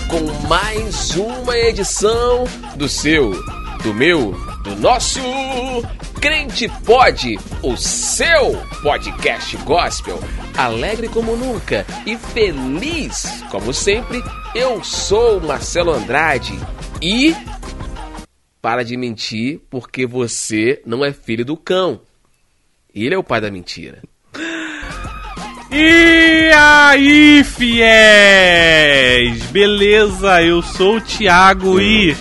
com mais uma edição do seu, do meu, do nosso Crente Pode, o seu podcast gospel, alegre como nunca e feliz como sempre. Eu sou Marcelo Andrade e para de mentir porque você não é filho do cão. Ele é o pai da mentira. E aí, fiéis! Beleza, eu sou o Thiago e.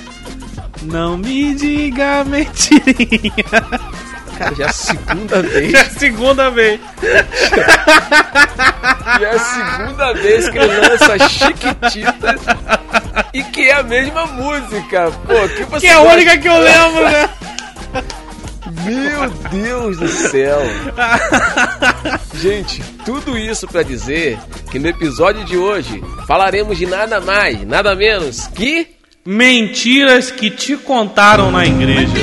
Não me diga mentirinha. Cara, já é a segunda vez. Já é a segunda vez. Já é a segunda vez que ele lança Chiquititas e que é a mesma música. Pô, que você Que é a única que eu lembro, né? Meu Deus do céu! Gente, tudo isso pra dizer que no episódio de hoje falaremos de nada mais, nada menos que. Mentiras que te contaram na igreja.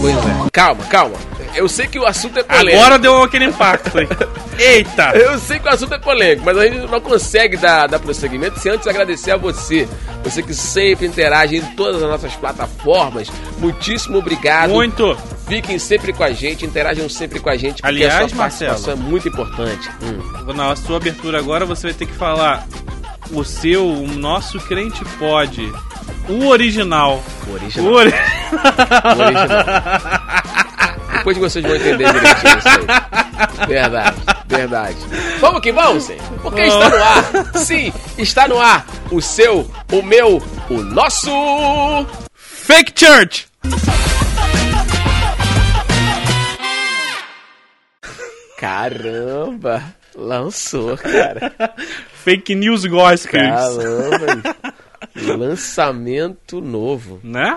Pois é. Calma, calma. Eu sei que o assunto é polêmico. Agora deu aquele impacto aí. Eita! Eu sei que o assunto é polêmico, mas a gente não consegue dar, dar prosseguimento sem antes agradecer a você. Você que sempre interage em todas as nossas plataformas. Muitíssimo obrigado. Muito! Fiquem sempre com a gente, interajam sempre com a gente, porque Aliás, a sua participação Marcelo. é muito importante. Hum. Na sua abertura agora você vai ter que falar o seu, o nosso crente pode. O original. O O original. ori... O original. Depois vocês vão entender direitinho isso aí. Verdade, verdade. Vamos que vamos, sim. Porque está no ar. Sim, está no ar. O seu, o meu, o nosso. Fake Church! Caramba! Lançou, cara. Fake News Gospels. Caramba! Lançamento novo. Né?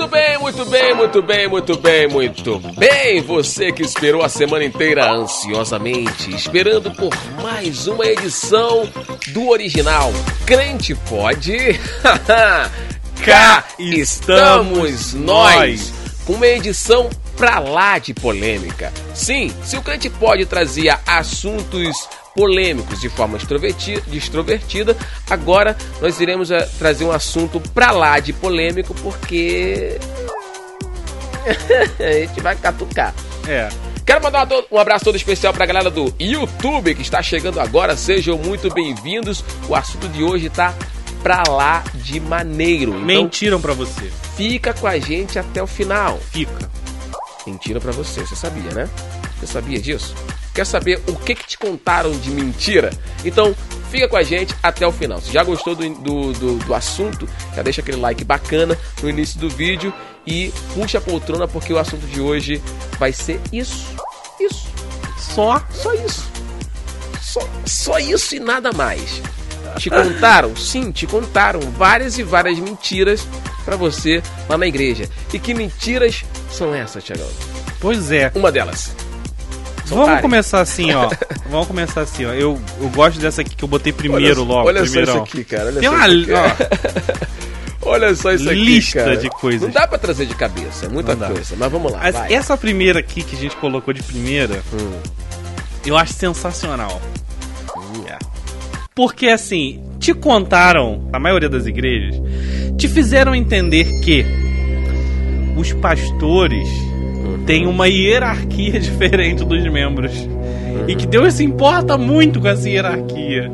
Muito bem, muito bem, muito bem, muito bem, muito bem. Você que esperou a semana inteira ansiosamente, esperando por mais uma edição do original Crente Pode. Cá estamos nós com uma edição pra lá de polêmica. Sim, se o Crente Pode trazia assuntos polêmicos de forma extrovertida, agora nós iremos eh, trazer um assunto pra lá de polêmico porque a gente vai catucar. É. Quero mandar um abraço todo especial pra galera do YouTube que está chegando agora. Sejam muito bem-vindos. O assunto de hoje tá pra lá de maneiro. Então Mentiram pra você. fica com a gente até o final. Fica. Mentira pra você, você sabia, né? Você sabia disso? Quer saber o que, que te contaram de mentira? Então fica com a gente até o final. Se já gostou do, do, do, do assunto, já deixa aquele like bacana no início do vídeo e puxa a poltrona porque o assunto de hoje vai ser isso. Isso. Só. Só isso. Só, só isso e nada mais. Te contaram? Sim, te contaram várias e várias mentiras pra você lá na igreja. E que mentiras são essas, Tiagão? Pois é. Uma delas. Vamos começar assim, ó. Vamos começar assim, ó. Eu, eu gosto dessa aqui que eu botei primeiro olha, logo. Olha só primeirão. isso aqui, cara. Olha Tem só uma isso aqui. ó, Olha só isso aqui, lista cara. de coisas. Não dá pra trazer de cabeça, é muita coisa. Mas vamos lá, Mas essa primeira aqui que a gente colocou de primeira, Hum. eu acho sensacional. Hum. É. Porque assim, te contaram, a maioria das igrejas, te fizeram entender que os pastores têm uma hierarquia diferente dos membros. E que Deus se importa muito com essa hierarquia.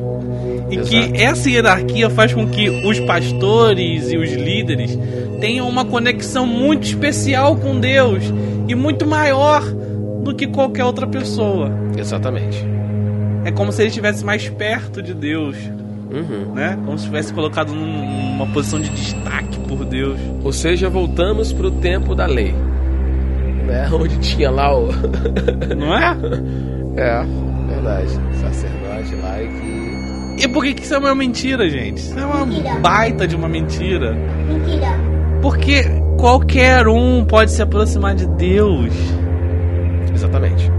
E Exato. que essa hierarquia faz com que os pastores e os líderes tenham uma conexão muito especial com Deus e muito maior do que qualquer outra pessoa. Exatamente. É como se ele estivesse mais perto de Deus, Uhum. né? Como se estivesse colocado num- numa posição de destaque por Deus. Ou seja, voltamos pro tempo da lei. Né? Onde tinha lá o. Não é? é, verdade. Sacerdote lá e que. E por que, que isso é uma mentira, gente? Isso é uma Mentira. baita de uma mentira. Mentira. Porque qualquer um pode se aproximar de Deus. Exatamente.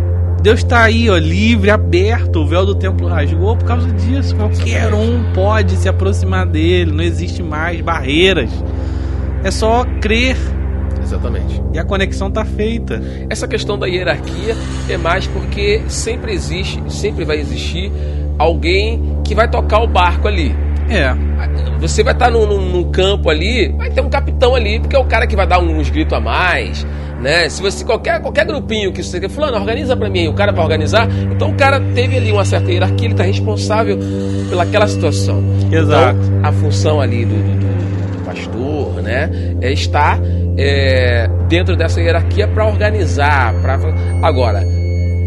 Deus tá aí, ó, livre, aberto. O véu do templo rasgou por causa disso. Qualquer um pode se aproximar dele. Não existe mais barreiras. É só crer Exatamente. e a conexão tá feita. Essa questão da hierarquia é mais porque sempre existe, sempre vai existir alguém que vai tocar o barco ali. É. Você vai estar num, num- campo ali, vai ter um capitão ali, porque é o cara que vai dar uns gritos a mais, né? Se você qualquer qualquer grupinho que você fulano organiza pra mim, o cara vai organizar, então o cara teve ali uma certa hierarquia, ele tá responsável pelaquela situação. Exato. Então, a função ali do- do- do pastor, né, é estar é, dentro dessa hierarquia para organizar, para agora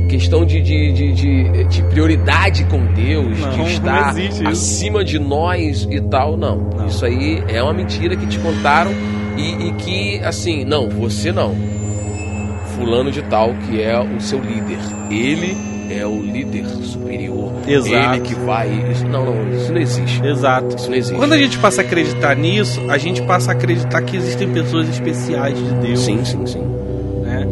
questão de, de, de, de- de prioridade com Deus, Não, de estar acima de nós e tal, não. Não. Isso aí é uma mentira que te contaram e, e que, assim, não, você não. Fulano de tal, que é o seu líder. Ele é o líder superior. Exato. Ele que vai. Isso, não, não, isso não existe. Exato. Isso não existe. Quando a gente passa a acreditar nisso, a gente passa a acreditar que existem pessoas especiais de Deus. Sim, sim, sim. né?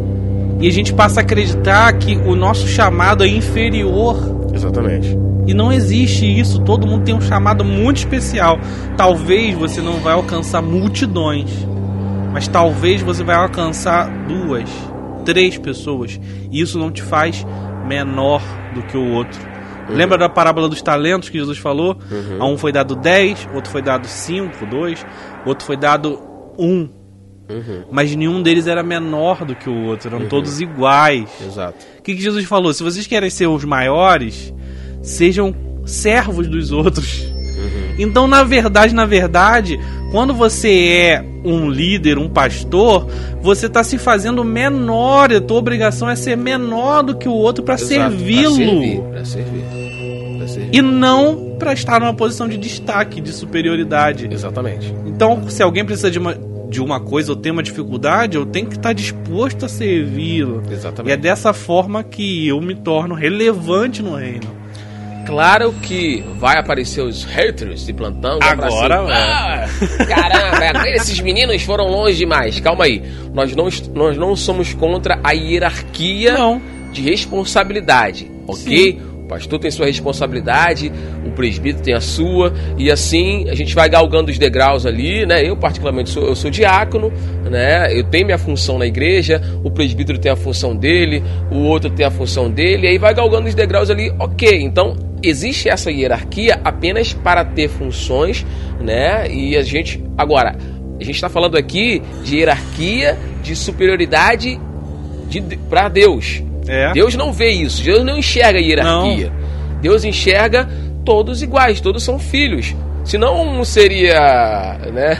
E a gente passa a acreditar que o nosso chamado é inferior. Exatamente. E não existe isso. Todo mundo tem um chamado muito especial. Talvez você não vai alcançar multidões, mas talvez você vai alcançar duas, três pessoas. E isso não te faz menor do que o outro. Lembra da parábola dos talentos que Jesus falou? A um foi dado 10, outro foi dado 5, 2, outro foi dado 1. Mas nenhum deles era menor do que o outro, eram todos iguais. Exato. O que, que Jesus falou? Se vocês querem ser os maiores, sejam servos dos outros. Então, na verdade, na verdade, quando você é um líder, um pastor, você está se fazendo menor. A tua obrigação é ser menor do que o outro para Exato. Pra servir, servi-lo. Pra servir. Servir. E não para estar numa posição de destaque, de superioridade. Exatamente. Então, se alguém precisa de uma, de uma coisa ou tem uma dificuldade, eu tenho que estar disposto a servi-lo. E é Exatamente. dessa forma que eu me torno relevante no reino. Claro que vai aparecer os haters de plantão. Agora, cima. Ah, caramba, esses meninos foram longe demais. Calma aí. Nós não, nós não somos contra a hierarquia Não. de responsabilidade, ok? O pastor tem sua responsabilidade, o presbítero tem a sua, e assim a gente vai galgando os degraus ali, né? Eu, particularmente, sou, eu sou diácono, né? Eu tenho minha função na igreja, o presbítero tem a função dele, o outro tem a função dele, e aí vai galgando os degraus ali, ok. Então, existe essa hierarquia apenas para ter funções, né? E a gente. Agora, a gente está falando aqui de hierarquia, de superioridade de, para Deus. É. Deus não vê isso, Deus não enxerga a hierarquia. Deus enxerga todos iguais, todos são filhos. Senão um seria né,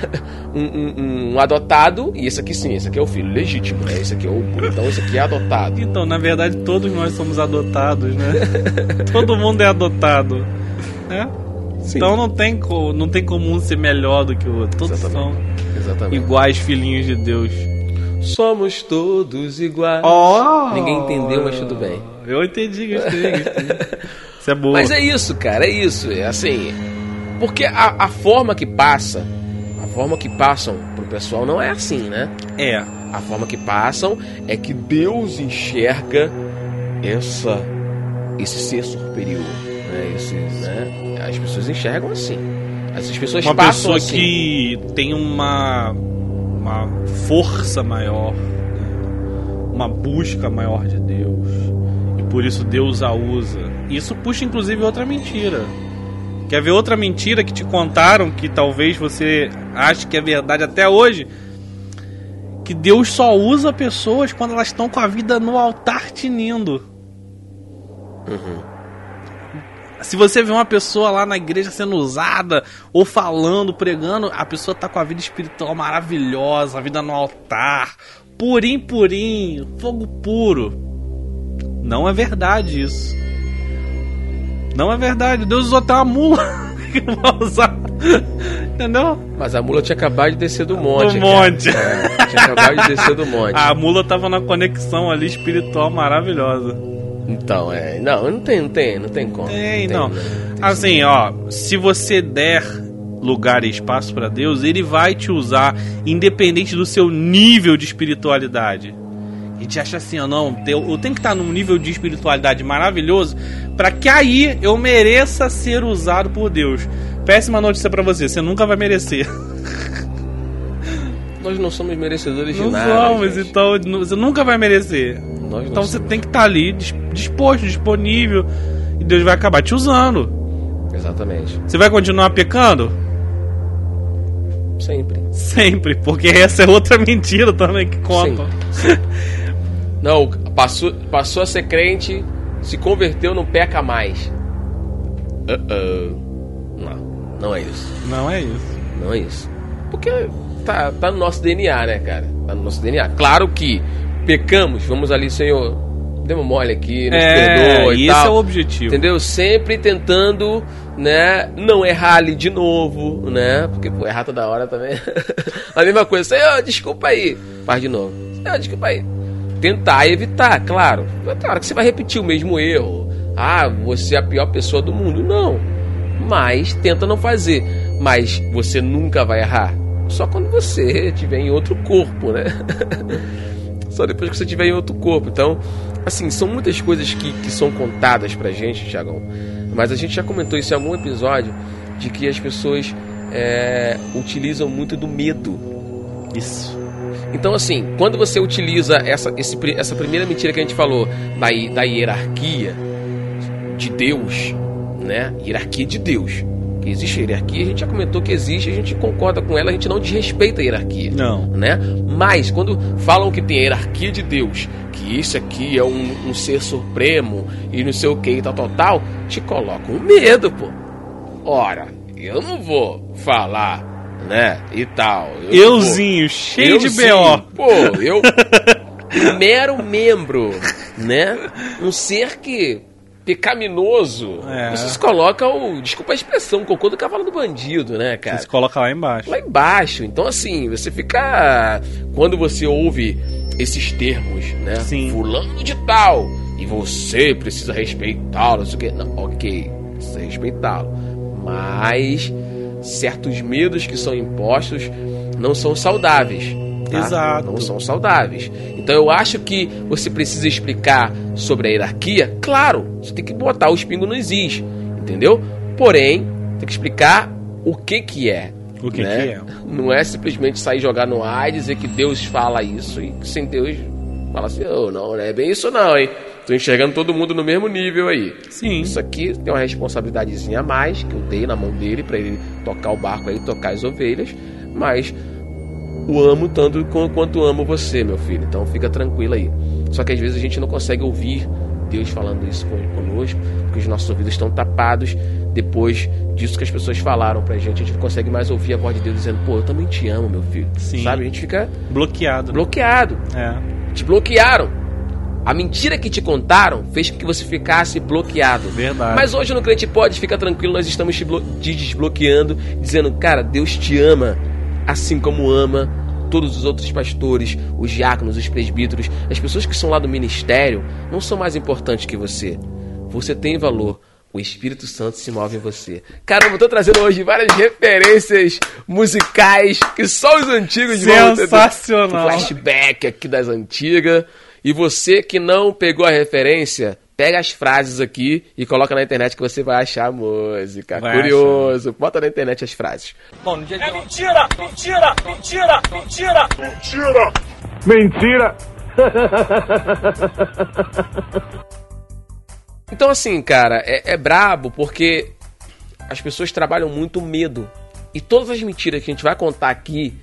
um, um- um adotado, e esse aqui sim, esse aqui é o filho legítimo, né? Esse aqui é o então esse aqui é adotado. Então, na verdade, todos nós somos adotados, né? Todo mundo é adotado. Né? Sim. Então não tem, co- não tem como um ser melhor do que o outro. Todos Exatamente. são Exatamente. iguais filhinhos de Deus. Somos todos iguais. Oh! Ninguém entendeu, mas tudo bem. Eu entendi, gostei, gostei. Isso é boa. Mas é isso, cara, é isso. É assim. Porque a, a forma que passa, forma que passam pro pessoal não é assim, né? É. A forma que passam é que Deus enxerga essa esse ser superior, né? Esse, né? As pessoas enxergam assim. As pessoas Uma passam pessoa assim. que tem uma, uma força maior, uma busca maior de Deus. E por isso Deus a usa. Isso puxa inclusive outra mentira. Quer ver outra mentira que te contaram que talvez você ache que é verdade até hoje? Que Deus só usa pessoas quando elas estão com a vida no altar tinindo. Se você vê uma pessoa lá na igreja sendo usada, ou falando, pregando, a pessoa tá com a vida espiritual maravilhosa, a vida no altar, purim, purim, fogo puro. Não é verdade isso. Não é verdade. Deus usou até uma mula que não vai usar. Entendeu? Mas a mula tinha acabado de descer do monte. Do monte. É, tinha acabado de descer do monte. A mula tava na conexão ali espiritual maravilhosa. Então, é. Não, não tem, não tem, não tem como. Tem, não. tem Assim, ó, se você der lugar e espaço pra Deus, ele vai te usar independente do seu nível de espiritualidade. A gente acha assim, ó, não, eu eu tenho que estar num nível de espiritualidade maravilhoso pra que aí eu mereça ser usado por Deus. Péssima notícia pra você, você nunca vai merecer. Nós não somos merecedores de Não nada. somos, gente. então você nunca vai merecer. Nós não Então você somos. tem que estar ali dis- disposto, disponível, e Deus vai acabar te usando. Exatamente. Você vai continuar pecando? Sempre. Sempre, porque essa é outra mentira também que contam. Não, passou, passou a ser crente, se converteu, não peca mais. Uh-oh. Não, não é isso. Não é isso. Não é isso. Porque tá, tá no nosso DNA, né, cara? Tá no nosso DNA. Claro que pecamos, vamos ali, Senhor, demos mole aqui, nos perdoa É, e esse tal. é o objetivo. Entendeu? Sempre tentando, né, não errar ali de novo, né? Porque, pô, errar toda hora também. a mesma coisa. Senhor, desculpa aí. Faz de novo. Senhor, desculpa aí. Tentar evitar, claro. Tem hora que você vai repetir o mesmo erro. Ah, você é a pior pessoa do mundo. Não. Mas tenta não fazer. Mas você nunca vai errar. Só quando você estiver em outro corpo, né? Só depois que você estiver em outro corpo. Então, assim, são muitas coisas que, que são contadas pra gente, Tiagão. Mas a gente já comentou isso em algum episódio de que as pessoas é, utilizam muito do medo. Isso. Então, assim, quando você utiliza essa, esse essa primeira mentira que a gente falou da, da hierarquia de Deus, né? Hierarquia de Deus. Que existe hierarquia, a gente já comentou que existe, a gente concorda com ela, a gente não desrespeita a hierarquia Não. né? Mas quando falam que tem a hierarquia de Deus, que isso aqui é um, um ser supremo e não sei o que e tal, tal, tal, te colocam medo, pô. Ora, eu não vou falar, né? E tal. Eu Euzinho, cheio de BO. Pô, eu. mero membro, né? Um ser que. pecaminoso. É. Você se coloca o. Desculpa a expressão, o cocô do cavalo do bandido, né, cara? Você se coloca lá embaixo. lá embaixo. Então, assim, você fica. Quando você ouve esses termos, né? Sim. Fulano de tal. E você precisa respeitá-lo. Não sei o quê. Não, ok, precisa respeitá-lo. Mas certos medos que são impostos não são saudáveis. tá? Exato. Não são saudáveis. Então eu acho que você precisa explicar sobre a hierarquia. Claro, você tem que botar os pingos nos is, entendeu? Porém, tem que explicar o que que é. O que né? que é. Não é simplesmente sair jogar no ar e dizer que Deus fala isso e que sem Deus fala assim, oh, não, não é bem isso não, hein? Tô enxergando todo mundo no mesmo nível aí. Sim. Isso aqui tem uma responsabilidadezinha a mais que eu dei na mão dele pra ele tocar o barco aí, tocar as ovelhas, mas o amo tanto qu- quanto amo você, meu filho. Então fica tranquilo aí. Só que às vezes a gente não consegue ouvir Deus falando isso con- conosco, porque os nossos ouvidos estão tapados. Depois disso que as pessoas falaram pra gente, a gente não consegue mais ouvir a voz de Deus dizendo, pô, eu também te amo, meu filho. Sim. Sabe? A gente fica Bloqueado. bloqueado. É, Te bloquearam. A mentira que te contaram fez com que você ficasse bloqueado. verdade. Mas hoje no Crente Pode, fica tranquilo, nós estamos te, te desbloqueando, dizendo, cara, Deus te ama, assim como ama todos os outros pastores, os diáconos, os presbíteros, as pessoas que são lá do ministério, não são mais importantes que você. Você tem valor. O Espírito Santo se move em você. Caramba, eu tô trazendo hoje várias referências musicais que só os antigos vão ter- Sensacional. flashback aqui das antigas. E você que não pegou a referência, pega as frases aqui e coloca na internet que você vai achar a música. Vai Curioso. Bota na internet as frases. É mentira! Mentira! Mentira! Mentira! Mentira! Então, assim, cara, é, é brabo porque as pessoas trabalham muito medo. E todas as mentiras que a gente vai contar aqui.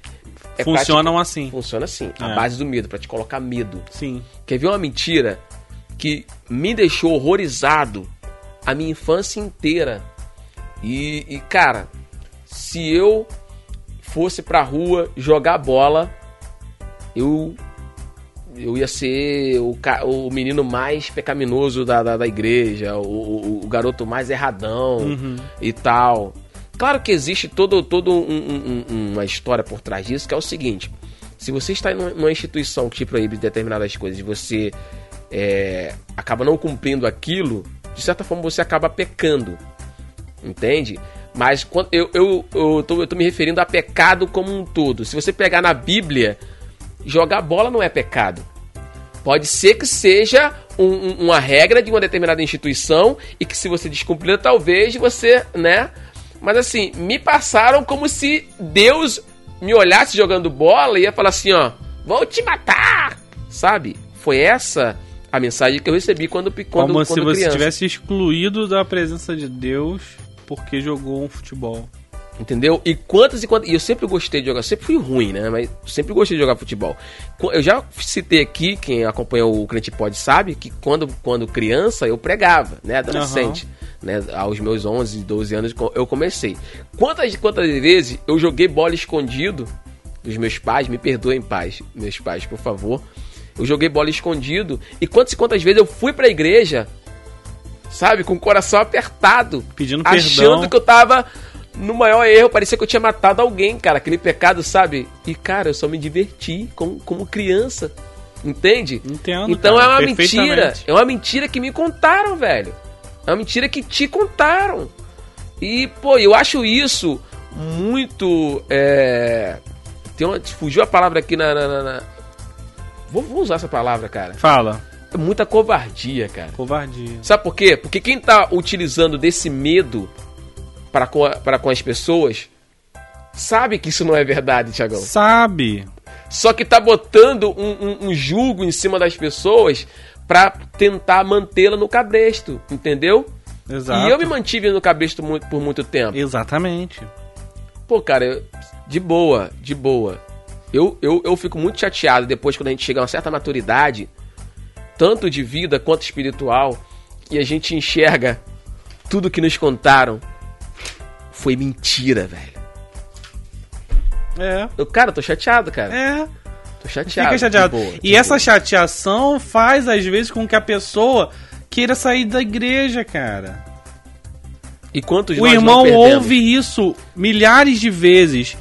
É Funcionam assim. Funciona assim. A É. base do medo, pra te colocar medo. Sim. Quer ver uma mentira que me deixou horrorizado a minha infância inteira? E, e, cara, se eu fosse pra rua jogar bola, eu eu ia ser o, o menino mais pecaminoso da, da, da igreja, o, o- o garoto mais erradão Uhum. e tal. Claro que existe todo, todo um- um- um- uma história por trás disso, que é o seguinte: se você está numa numa instituição que te proíbe determinadas coisas e você é, acaba não cumprindo aquilo, de certa forma você acaba pecando. Entende? Mas eu, eu, eu, tô, eu tô me referindo a pecado como um todo. Se você pegar na Bíblia, jogar bola não é pecado. Pode ser que seja um- uma regra de uma determinada instituição e que se você descumprir, talvez você, né? Mas assim, me passaram como se Deus me olhasse jogando bola e ia falar assim, ó, vou te matar, sabe? Foi essa a mensagem que eu recebi quando quando, Como quando se você criança. tivesse excluído da presença de Deus porque jogou um futebol. Entendeu? E quantas e quantas. E eu sempre gostei de jogar, sempre fui ruim, né? Mas sempre gostei de jogar futebol. Eu já citei aqui, quem acompanhou o Crente Pode sabe, que quando, quando criança eu pregava, né? Adolescente. Né? Aos meus 11, 12 anos eu comecei. Quantas quantas vezes eu joguei bola escondido dos meus pais? Me perdoem, pais, meus pais, por favor. Eu joguei bola escondido. E quantas e quantas vezes eu fui pra igreja, sabe? Com o coração apertado. Pedindo achando perdão. que eu tava no maior erro, parecia que eu tinha matado alguém, cara, aquele pecado, sabe? E, cara, eu só me diverti como, como criança, entende? Entendo, Então cara, é uma mentira, é uma mentira que me contaram, velho. É uma mentira que te contaram. E, pô, eu acho isso muito. É... Tem uma... Fugiu a palavra aqui na. na- na- na- Vou, vou usar essa palavra, cara. Fala. É muita covardia, cara. Covardia. Sabe por quê? Porque quem tá utilizando desse medo para com, a- para com as pessoas sabe que isso não é verdade, Tiagão. Sabe? Só que tá botando um, um, um julgo em cima das pessoas pra tentar mantê-la no cabresto, entendeu? Exato. E eu me mantive no cabresto por muito tempo. Exatamente. Pô, cara, de boa, de boa. Eu, eu, eu fico muito chateado depois quando a gente chega a uma certa maturidade, tanto de vida quanto espiritual, e a gente enxerga tudo que nos contaram foi mentira, velho. É. Eu, cara, eu tô chateado, cara. É. Chateado. Fica chateado. boa, e de essa boa. chateação faz, às vezes, com que a pessoa queira sair da igreja, cara. E quantos O irmão ouve isso milhares de vezes.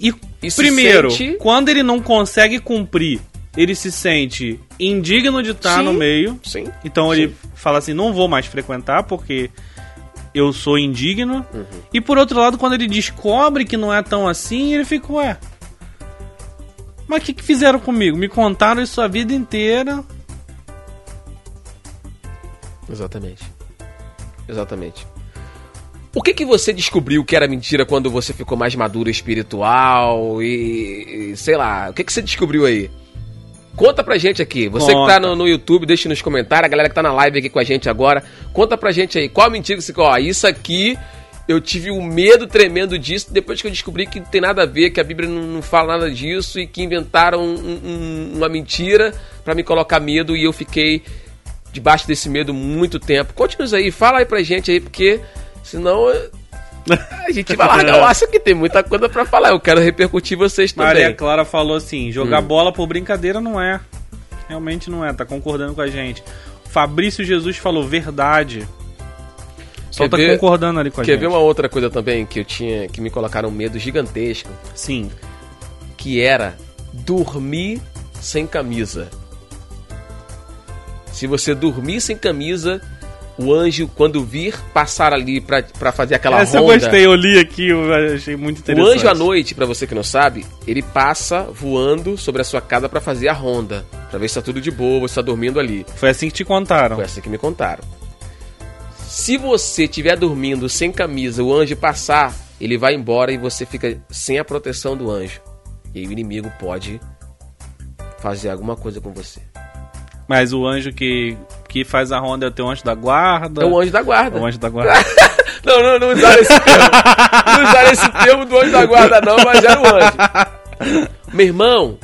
E, E se primeiro, sente- quando ele não consegue cumprir, ele se sente indigno de estar Sim. no meio. Sim. Então Sim. ele fala assim: não vou mais frequentar porque eu sou indigno. Uhum. E por outro lado, quando ele descobre que não é tão assim, ele fica, ué. Mas o que, que fizeram comigo? Me contaram isso a vida inteira. Exatamente. Exatamente. O que que você descobriu que era mentira quando você ficou mais maduro espiritual e, e sei lá, o que que você descobriu aí? Conta pra gente aqui. Você que Conta. tá no, no YouTube, deixa nos comentários. A galera que tá na live aqui com a gente agora, conta pra gente aí. Qual a mentira que você... Ó, isso aqui, eu tive um medo tremendo disso depois que eu descobri que não tem nada a ver, que a Bíblia não, não fala nada disso e que inventaram um- um- uma mentira pra me colocar medo e eu fiquei debaixo desse medo muito tempo. Conte-nos aí, fala aí pra gente aí, porque senão eh, a gente vai largar o aço aqui. Tem muita coisa pra falar. Eu quero repercutir vocês também. Maria Clara falou assim: Hum. jogar bola por brincadeira não é. Realmente não é, tá concordando com a gente. Fabrício Jesus falou verdade. Só Quer tá ver- concordando ali com a Quer gente. ver uma outra coisa também que eu tinha, que me colocaram um medo gigantesco, Sim. que era dormir sem camisa. Se você dormir sem camisa, o anjo, quando vir, passar ali pra, pra fazer aquela Essa ronda... eu gostei, eu li aqui, eu achei muito O interessante. anjo à noite, pra você que não sabe, ele passa voando sobre a sua casa pra fazer a ronda, Pra ver se tá tudo de boa, você tá dormindo ali. Foi assim que te contaram. Foi assim que me contaram. Se você estiver dormindo sem camisa, o anjo passar, ele vai embora e você fica sem a proteção do anjo. E aí o inimigo pode fazer alguma coisa com você. Mas o anjo que, que faz a ronda é o teu anjo da guarda. É o anjo da guarda. É o anjo da guarda. Não, não, não usaram esse termo. não usaram esse termo do anjo da guarda, não, mas era o anjo. Meu irmão,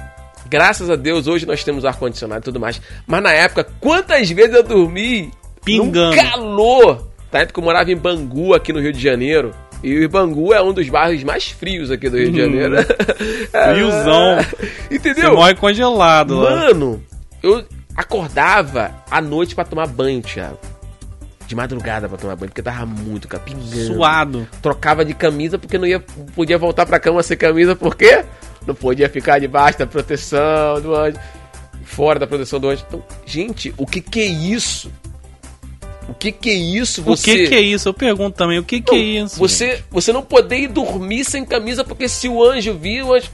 graças a Deus, hoje nós temos ar-condicionado e tudo mais. Mas na época, quantas vezes eu dormi Pingando. num calor? Na época eu morava em Bangu, aqui no Rio de Janeiro. E o Bangu é um dos bairros mais frios aqui do Rio de Janeiro. Friozão. Você Entendeu? morre congelado lá. Mano, eu acordava à noite pra tomar banho, Thiago. de madrugada pra tomar banho, porque tava muito capingando. Suado. Trocava de camisa porque não ia, podia voltar pra cama sem camisa, por quê? Não podia ficar debaixo da proteção do anjo, fora da proteção do anjo. Então, gente, o que que é isso? O que que é isso? O que que é isso? Eu pergunto também, o que que é isso? Você, gente? você não poder ir dormir sem camisa, porque se o anjo vir, o anjo.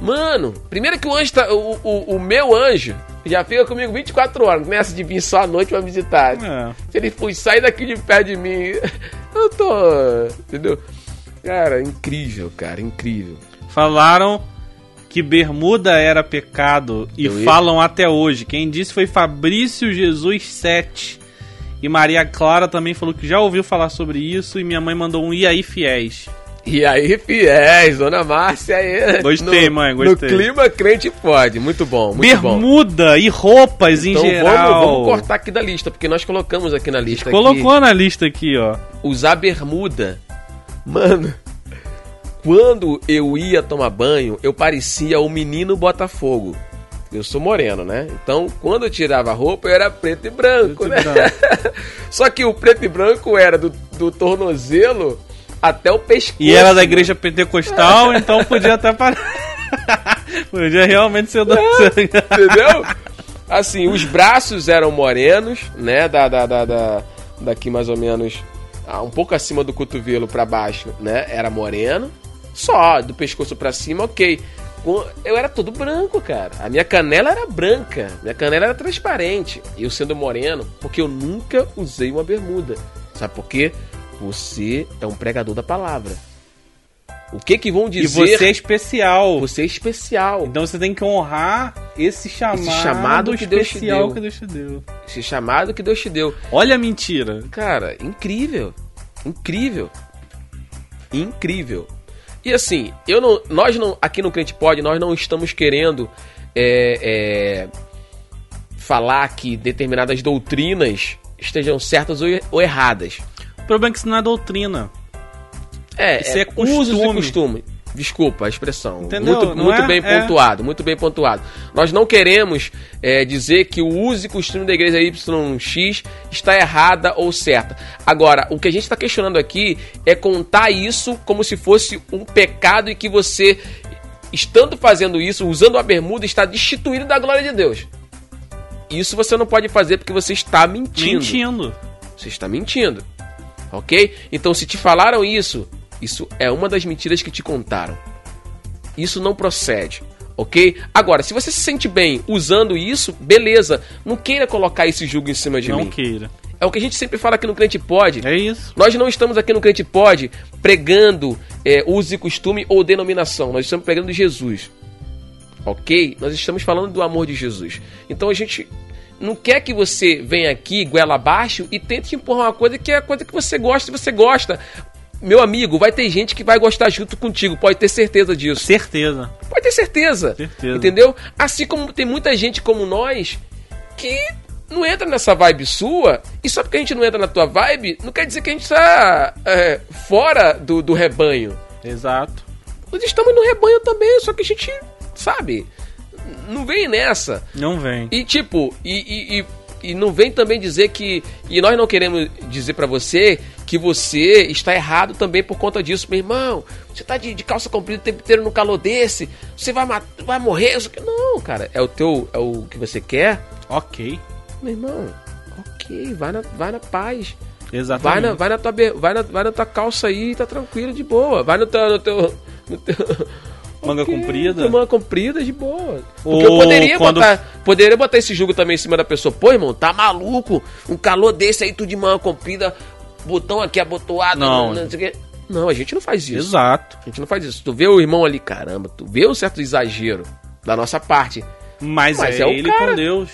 Mano, primeiro que o anjo tá. O, o, o meu anjo já fica comigo 24 horas, começa de vir só à noite pra visitar. É. Se ele for sair daqui de perto de mim, eu tô. Entendeu? Cara, incrível, cara, incrível. Falaram que bermuda era pecado e Eu ia- falam até hoje. Quem disse foi Fabrício Jesus 7. E Maria Clara também falou que já ouviu falar sobre isso e minha mãe mandou um e aí fiéis. E aí, fiéis, dona Márcia aí. Gostei, mãe, gostei. No clima crente pode. Muito bom, muito bom. Bermuda e roupas em Então geral. vamos, vamos cortar aqui da lista, porque nós colocamos aqui na lista. Colocou aqui, na lista aqui, ó. usar bermuda. Mano, quando eu ia tomar banho, eu parecia o menino Botafogo. Eu sou moreno, né? Então, quando eu tirava a roupa, eu era preto e branco, Preto e né? Só que o preto e branco era do, do tornozelo até o pescoço. E era da né? igreja pentecostal, então podia até parar. podia realmente ser do. Entendeu? Assim, os braços eram morenos, né? Da, da, da, da- daqui mais ou menos ah, um pouco acima do cotovelo pra baixo, né? Era moreno. Só do pescoço pra cima, ok. Eu era todo branco, cara. A minha canela era branca, minha canela era transparente. Eu sendo moreno, porque eu nunca usei uma bermuda. Sabe por quê? Você é um pregador da palavra. O que que vão E dizer? você é especial. Você é especial. Então você tem que honrar esse chamado, chamado que Deus especial deu. que Deus te deu. Esse chamado que Deus te deu. Olha a mentira. Cara, incrível. Incrível. Incrível. E assim, eu não, nós não, aqui no Crente Pod, nós não estamos querendo é, é, falar que determinadas doutrinas estejam certas ou, er- ou erradas. O problema é que isso não é doutrina. É, Isso é usos e costume. Desculpa a expressão. Entendeu? Muito, Não muito é? bem É. pontuado, muito bem pontuado. Nós não queremos é, dizer que o uso e costume da igreja YX está errada ou certa. Agora, o que a gente está questionando aqui é contar isso como se fosse um pecado e que você, estando fazendo isso, usando a bermuda, está destituído da glória de Deus. Isso você não pode fazer porque você está mentindo. Mentindo. Você está mentindo. Ok? Então, se te falaram isso, isso é uma das mentiras que te contaram. Isso não procede. Ok? Agora, se você se sente bem usando isso, beleza. Não queira colocar esse julgo em cima de não mim. queira. É o que a gente sempre fala aqui no Crente Pode. É isso. Nós não estamos aqui no Crente Pode pregando é, uso e costume ou denominação. Nós estamos pregando Jesus. Ok? Nós estamos falando do amor de Jesus. Então a gente não quer que você venha aqui, goela abaixo, e tente te empurrar uma coisa que é a coisa que você gosta e você gosta. Meu amigo, vai ter gente que vai gostar junto contigo, pode ter certeza disso. Certeza. Pode ter certeza. Certeza. Entendeu? Assim como tem muita gente como nós que não entra nessa vibe sua, e só porque a gente não entra na tua vibe, não quer dizer que a gente está é, fora do, do rebanho. Exato. Nós estamos no rebanho também, só que a gente, sabe, não vem nessa. Não vem. E tipo, e, e, e, e não vem também dizer que. E nós não queremos dizer pra você que você está errado também por conta disso, meu irmão. Você tá de, de calça comprida o tempo inteiro no calor desse, você vai, mat- vai morrer. Não, cara, é o teu. É o que você quer. Ok. Meu irmão, ok, vai na, vai na paz. Vai Exatamente. na, vai, na tua, vai, na, vai na tua calça aí, tá tranquilo, de boa. Vai no teu. No teu, no teu Manga Ok, comprida. Manga comprida, de boa. Porque Ou eu poderia quando- botar, poderia botar esse jogo também em cima da pessoa. Pô, irmão, tá maluco? Um calor desse aí, tudo de manga comprida, botão aqui abotoado. Não. Não, sei o quê. não, a gente não faz isso. Exato. A gente não faz isso. Tu vê o irmão ali, caramba, tu vê um certo exagero da nossa parte. Mas, Mas é, é o ele cara. com Deus.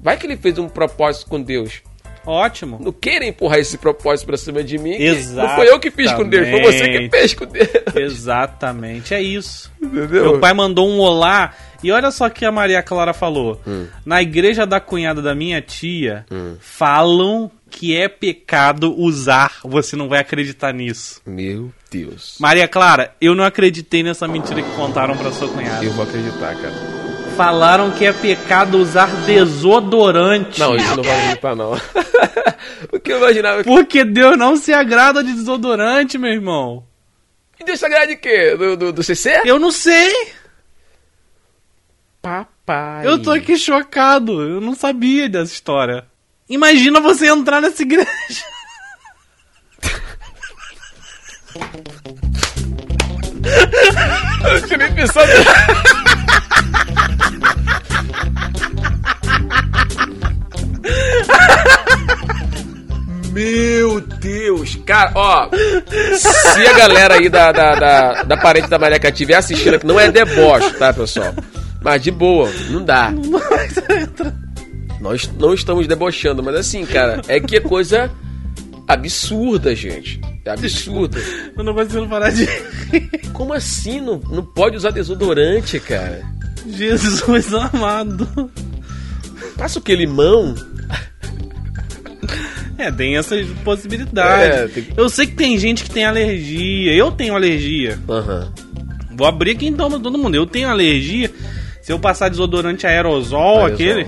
Vai que ele fez um propósito com Deus. Ótimo. Não queira empurrar esse propósito pra cima de mim. Exatamente. Não foi eu que fiz com Deus, foi você que fez com Deus. Exatamente. É isso. Entendeu? Meu pai mandou um olá. E olha só o que a Maria Clara falou. Hum. Na igreja da cunhada da minha tia, falam que é pecado usar. Você não vai acreditar nisso. Meu Deus. Maria Clara, eu não acreditei nessa mentira que contaram pra sua cunhada. Eu vou acreditar, cara. Falaram que é pecado usar desodorante. Não, isso não vai acreditar, não. o que eu imaginava que. Porque Deus não se agrada de desodorante, meu irmão. E Deus se agrada de quê? Do, do, do CC? Eu não sei. Papai. Eu tô aqui chocado. Eu não sabia dessa história. Imagina você entrar nessa igreja. Eu tinha nem pensado. Meu Deus, cara, ó. Se a galera aí da, da, da, da parede da Maria estiver assistindo aqui, não é deboche, tá, pessoal? Mas de boa, não dá. Nós não estamos debochando, mas assim, cara, é que é coisa absurda, gente. É absurda. Eu não consigo parar de. Como assim? Não, não pode usar desodorante, cara? Jesus amado. Passa o que? Limão? É, tem essas possibilidades. É, tem- Eu sei que tem gente que tem alergia. Eu tenho alergia. Aham. Vou abrir aqui então pra todo mundo. Eu tenho alergia. Se eu passar desodorante aerosol, Aerosol. aquele.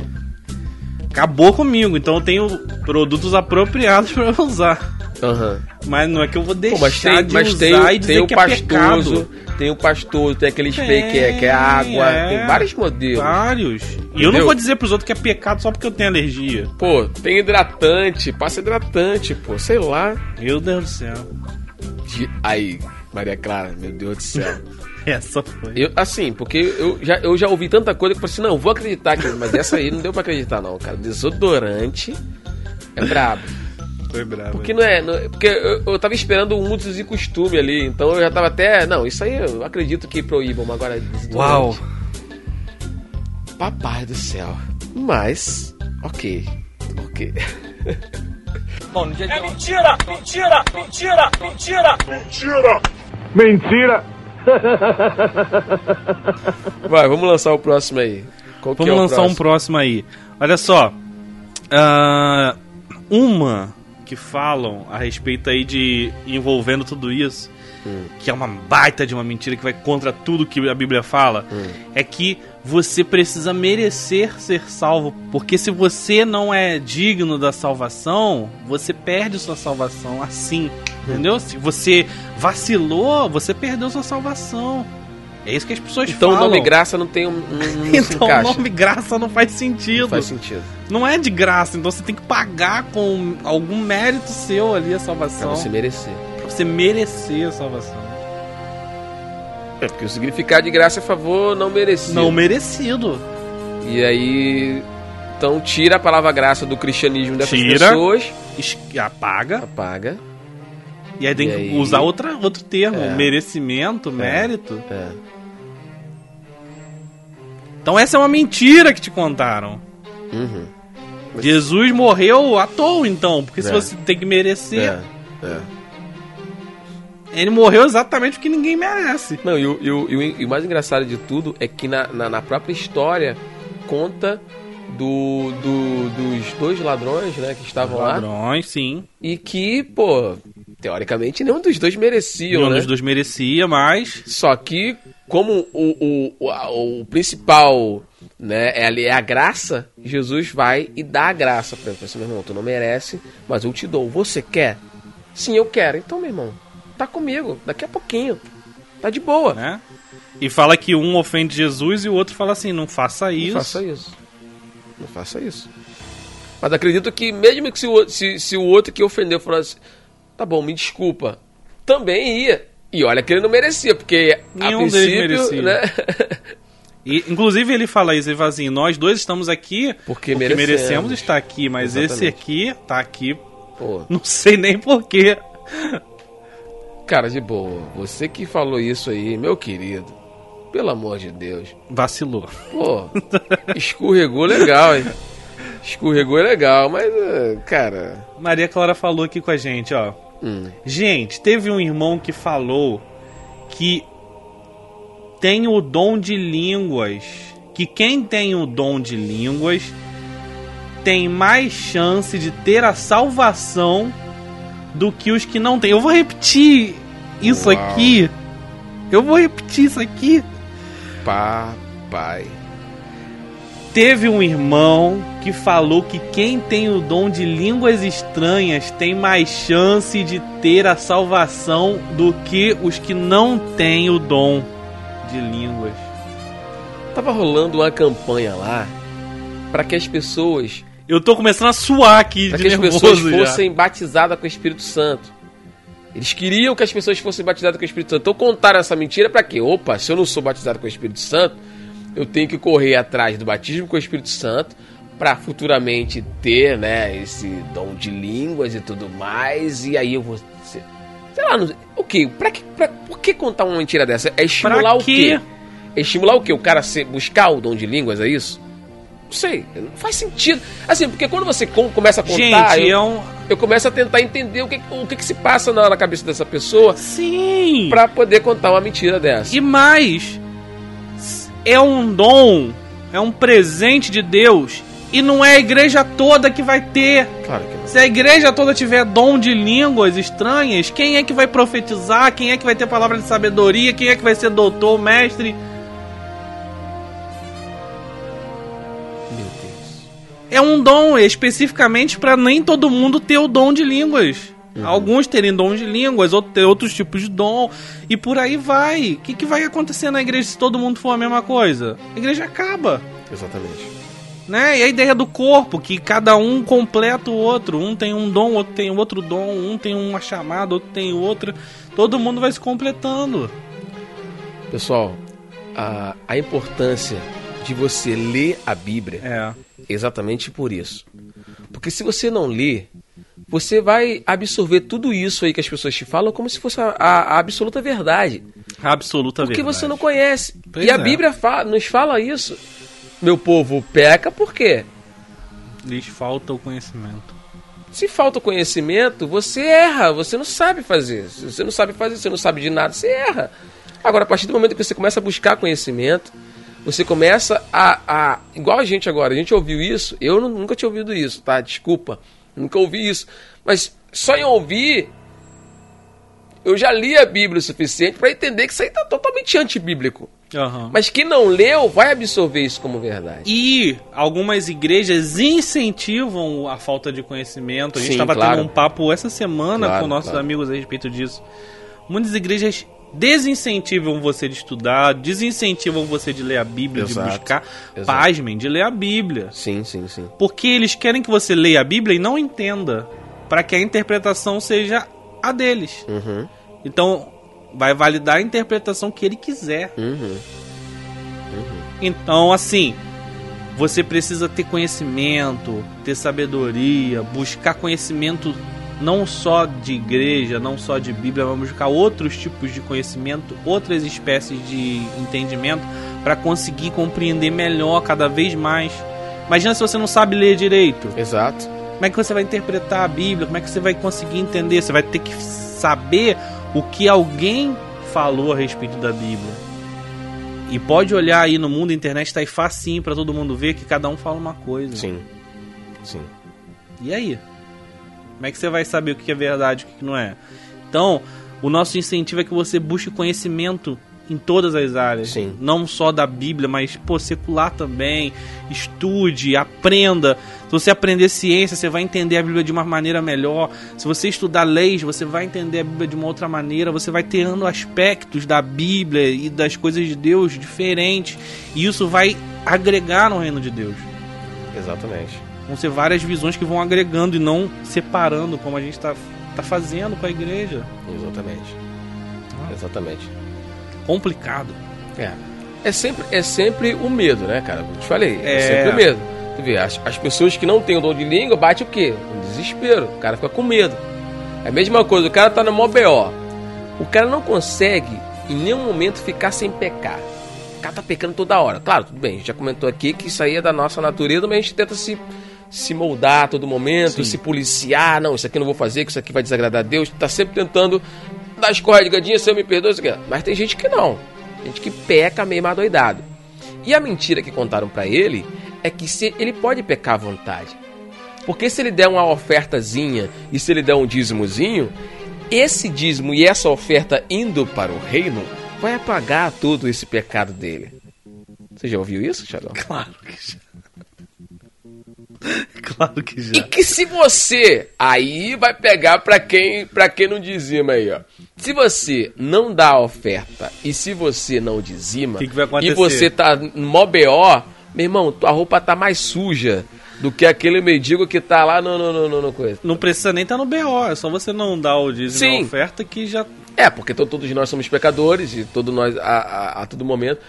Acabou comigo. Então eu tenho produtos apropriados eu usar. Aham. Mas não é que eu vou deixar Pô, mas tem, de mas usar tem, e dizer tem o que é pastoso, pecado. tem o pastoso, tem aquele spray que é, que é água, é. tem vários modelos. Vários. E eu não vou dizer pros outros que é pecado só porque eu tenho alergia. Pô, tem hidratante, passa hidratante, pô, sei lá. Meu Deus do céu. De- Aí, Maria Clara, meu Deus do céu. Essa foi. Eu, assim, porque eu já, eu já ouvi tanta coisa que eu falei assim, não, vou acreditar aqui, mas essa aí não deu pra acreditar não, cara. Desodorante é brabo. Foi bravo. Porque não é. não- porque eu, eu tava esperando um uso e costume ali. Então eu já tava até. Não, isso aí eu acredito que proíbam, mas agora. desodorante. Uau. Papai do céu. Mas. Ok. Ok. Bom, no dia de É mentira! Mentira! Mentira! Mentira! Mentira! Mentira! Vai, vamos lançar o próximo aí. Qual Vamos é lançar próximo? um próximo aí. Olha só. ah, uma que falam a respeito aí de envolvendo tudo isso, Hum. que é uma baita de uma mentira que vai contra tudo que a Bíblia fala, Hum. é que você precisa merecer ser salvo, porque se você não é digno da salvação, você perde sua salvação assim, entendeu? Se você vacilou, você perdeu sua salvação. É isso que as pessoas Então o falam. nome graça não tem um. um Então o nome graça não faz sentido. Não faz sentido. Não é de graça, então você tem que pagar com algum mérito seu ali a Pra salvação. você merecer. Pra você merecer a salvação. É, porque o significado de graça é favor não merecido. Não merecido. E aí. Então tira a palavra graça do cristianismo dessas Tira. pessoas. Es- Apaga. Apaga. E aí tem E que aí? usar outra, outro termo. É. Merecimento, mérito. É. Então essa é uma mentira que te contaram. Uhum. Jesus morreu à toa, então. Porque se É. você tem que merecer, É. Ele morreu exatamente porque ninguém merece. Não, e o, e o- e o- e o mais engraçado de tudo é que na, na, na própria história conta do, do- dos dois ladrões, né, que estavam lá. Ladrões, sim. E que, pô, teoricamente nenhum dos dois mereciam, Nenhum né? dos dois merecia, mas Só que, como o, o, o, o principal, né, é ali é a graça, Jesus vai e dá a graça pra ele. Fala assim, meu irmão, tu não merece, mas eu te dou. Você quer? Sim, eu quero. Então, meu irmão, tá comigo, daqui a pouquinho. Tá de boa. né? E fala que um ofende Jesus e o outro fala assim: não faça isso. Não faça isso. Não faça isso. Mas acredito que mesmo que se o, outro- se, se o outro que ofendeu falasse, tá bom, me desculpa, também ia. E olha que ele não merecia, porque Nenhum a princípio, merecia. né? E, inclusive ele fala isso, ele fala assim: nós dois estamos aqui Porque merecemos. merecemos. estar aqui, mas esse Exatamente. aqui tá aqui, Pô, não sei nem porquê. Cara, de boa, você que falou isso aí, meu querido, pelo amor de Deus. Vacilou. Pô, escorregou legal, hein? Escorregou legal, mas, eh, cara. Maria Clara falou aqui com a gente, ó. hum, Gente, teve um irmão que falou que tem o dom de línguas. Que quem tem o dom de línguas tem mais chance de ter a salvação do que os que não têm. Eu vou repetir isso Uau. aqui. Eu vou repetir isso aqui. papai. teve um irmão que falou que quem tem o dom de línguas estranhas tem mais chance de ter a salvação do que os que não têm o dom de línguas. Tava rolando uma campanha lá para que as pessoas, Eu tô começando a suar aqui para de que as pessoas já. fossem batizadas com o Espírito Santo. Eles queriam que as pessoas fossem batizadas com o Espírito Santo. Então contaram essa mentira para quê? Opa, se eu não sou batizado com o Espírito Santo, eu tenho que correr atrás do batismo com o Espírito Santo para futuramente ter, né, esse dom de línguas e tudo mais. E aí eu vou sei lá, não, o quê? Para que pra, por que contar uma mentira dessa? É estimular Pra o quê? quê? É estimular o quê? O cara ser, buscar o dom de línguas, é isso? Não sei, não faz sentido. Assim, porque quando você com- começa a contar, Gente, eu, é um. eu começo a tentar entender o que, o que, que se passa na, na cabeça dessa pessoa Sim! pra poder contar uma mentira dessa. E mais, é um dom, é um presente de Deus. E não é a igreja toda que vai ter. Claro que não. Se a igreja toda tiver dom de línguas estranhas, quem é que vai profetizar? Quem é que vai ter palavra de sabedoria? Quem é que vai ser doutor, mestre? É um dom especificamente para nem todo mundo ter o dom de línguas. Alguns terem dom de línguas, outros ter outros tipos de dom, e por aí vai. O que, que vai acontecer na igreja se todo mundo for a mesma coisa? A igreja acaba. Exatamente. né? E a ideia do corpo, que cada um completa o outro. Um tem um dom, outro tem outro dom, um tem uma chamada, outro tem outra. Todo mundo vai se completando. Pessoal, a, a importância de você ler a Bíblia É. exatamente por isso. Porque se você não lê, você vai absorver tudo isso aí que as pessoas te falam como se fosse a, a- a absoluta verdade. Absoluta Porque verdade. você não conhece. Pois e a é. Bíblia fa- nos fala isso. Meu povo peca por quê? Lhes falta o conhecimento. Se falta o conhecimento, você erra, você não sabe fazer. Se você não sabe fazer, você não sabe de nada, você erra. Agora, a partir do momento que você começa a buscar conhecimento, você começa a. a igual a gente agora, a gente ouviu isso, eu nu- nunca tinha ouvido isso, tá? Desculpa, nunca ouvi isso. Mas só em ouvir, eu já li a Bíblia o suficiente para entender que isso aí tá totalmente antibíblico. Aham. Mas quem não leu vai absorver isso como verdade. E algumas igrejas incentivam a falta de conhecimento. A gente estava claro. tendo um papo essa semana Claro, com nossos claro. amigos a respeito disso. Muitas igrejas desincentivam você de estudar, desincentivam você de ler a Bíblia, Exato, de buscar, exato. pasmem, de ler a Bíblia. Sim, sim, sim. Porque eles querem que você leia a Bíblia e não entenda, para que a interpretação seja a deles. Uhum, Então, vai validar a interpretação que ele quiser. uhum. Então, assim, você precisa ter conhecimento, ter sabedoria, buscar conhecimento não só de igreja, não só de Bíblia, mas buscar outros tipos de conhecimento, outras espécies de entendimento para conseguir compreender melhor cada vez mais. Imagina se você não sabe ler direito. Exato. Como é que você vai interpretar a Bíblia? Como é que você vai conseguir entender? Você vai ter que saber o que alguém falou a respeito da Bíblia. E pode olhar aí no mundo, a internet tá aí facinho pra todo mundo ver que cada um fala uma coisa. Sim. Sim. E aí? Como é que você vai saber o que é verdade e o que não é? Então, o nosso incentivo é que você busque conhecimento em todas as áreas. Sim. Não só da Bíblia, mas pô, secular também. Estude, aprenda. Se você aprender ciência, você vai entender a Bíblia de uma maneira melhor. Se você estudar leis, você vai entender a Bíblia de uma outra maneira. Você vai tendo aspectos da Bíblia e das coisas de Deus diferentes. E isso vai agregar no reino de Deus. Exatamente. Vão ser várias visões que vão agregando e não separando, como a gente está tá fazendo com a igreja. Exatamente. Exatamente. Complicado. É. É sempre, é sempre o medo, né, cara? Eu te falei. É, É. sempre o medo. Tu vê, as, as pessoas que não têm o dom de língua bate o quê? Um desespero. O cara fica com medo. É a mesma coisa, o cara tá no mó BO. O cara não consegue em nenhum momento ficar sem pecar. O cara tá pecando toda hora. Claro, tudo bem, a gente já comentou aqui que isso aí é da nossa natureza, mas a gente tenta se, se moldar a todo momento, Sim. se policiar. Não, isso aqui eu não vou fazer, que isso aqui vai desagradar a Deus. Tá sempre tentando dar escorregadinha, se eu me perdoa, isso aqui. Mas tem gente que não. Gente que peca meio doidado. E a mentira que contaram pra ele é que se ele pode pecar à vontade. Porque se ele der uma ofertazinha e se ele der um dízimozinho, esse dízimo e essa oferta indo para o reino vai apagar todo esse pecado dele. Você já ouviu isso, Xadão? Claro que já. Claro que E já. que se você aí vai pegar pra quem para quem não dizima aí, ó. Se você não dá a oferta e se você não dizima Que que vai e acontecer? você tá mó BO, meu irmão, tua roupa tá mais suja do que aquele mendigo que tá lá no no, no, no- no coisa. Não precisa nem estar no BO, é só você não dar o dízimo Sim. na oferta que já. É, porque to- todos nós somos pecadores e todos nós a, a, a todo momento.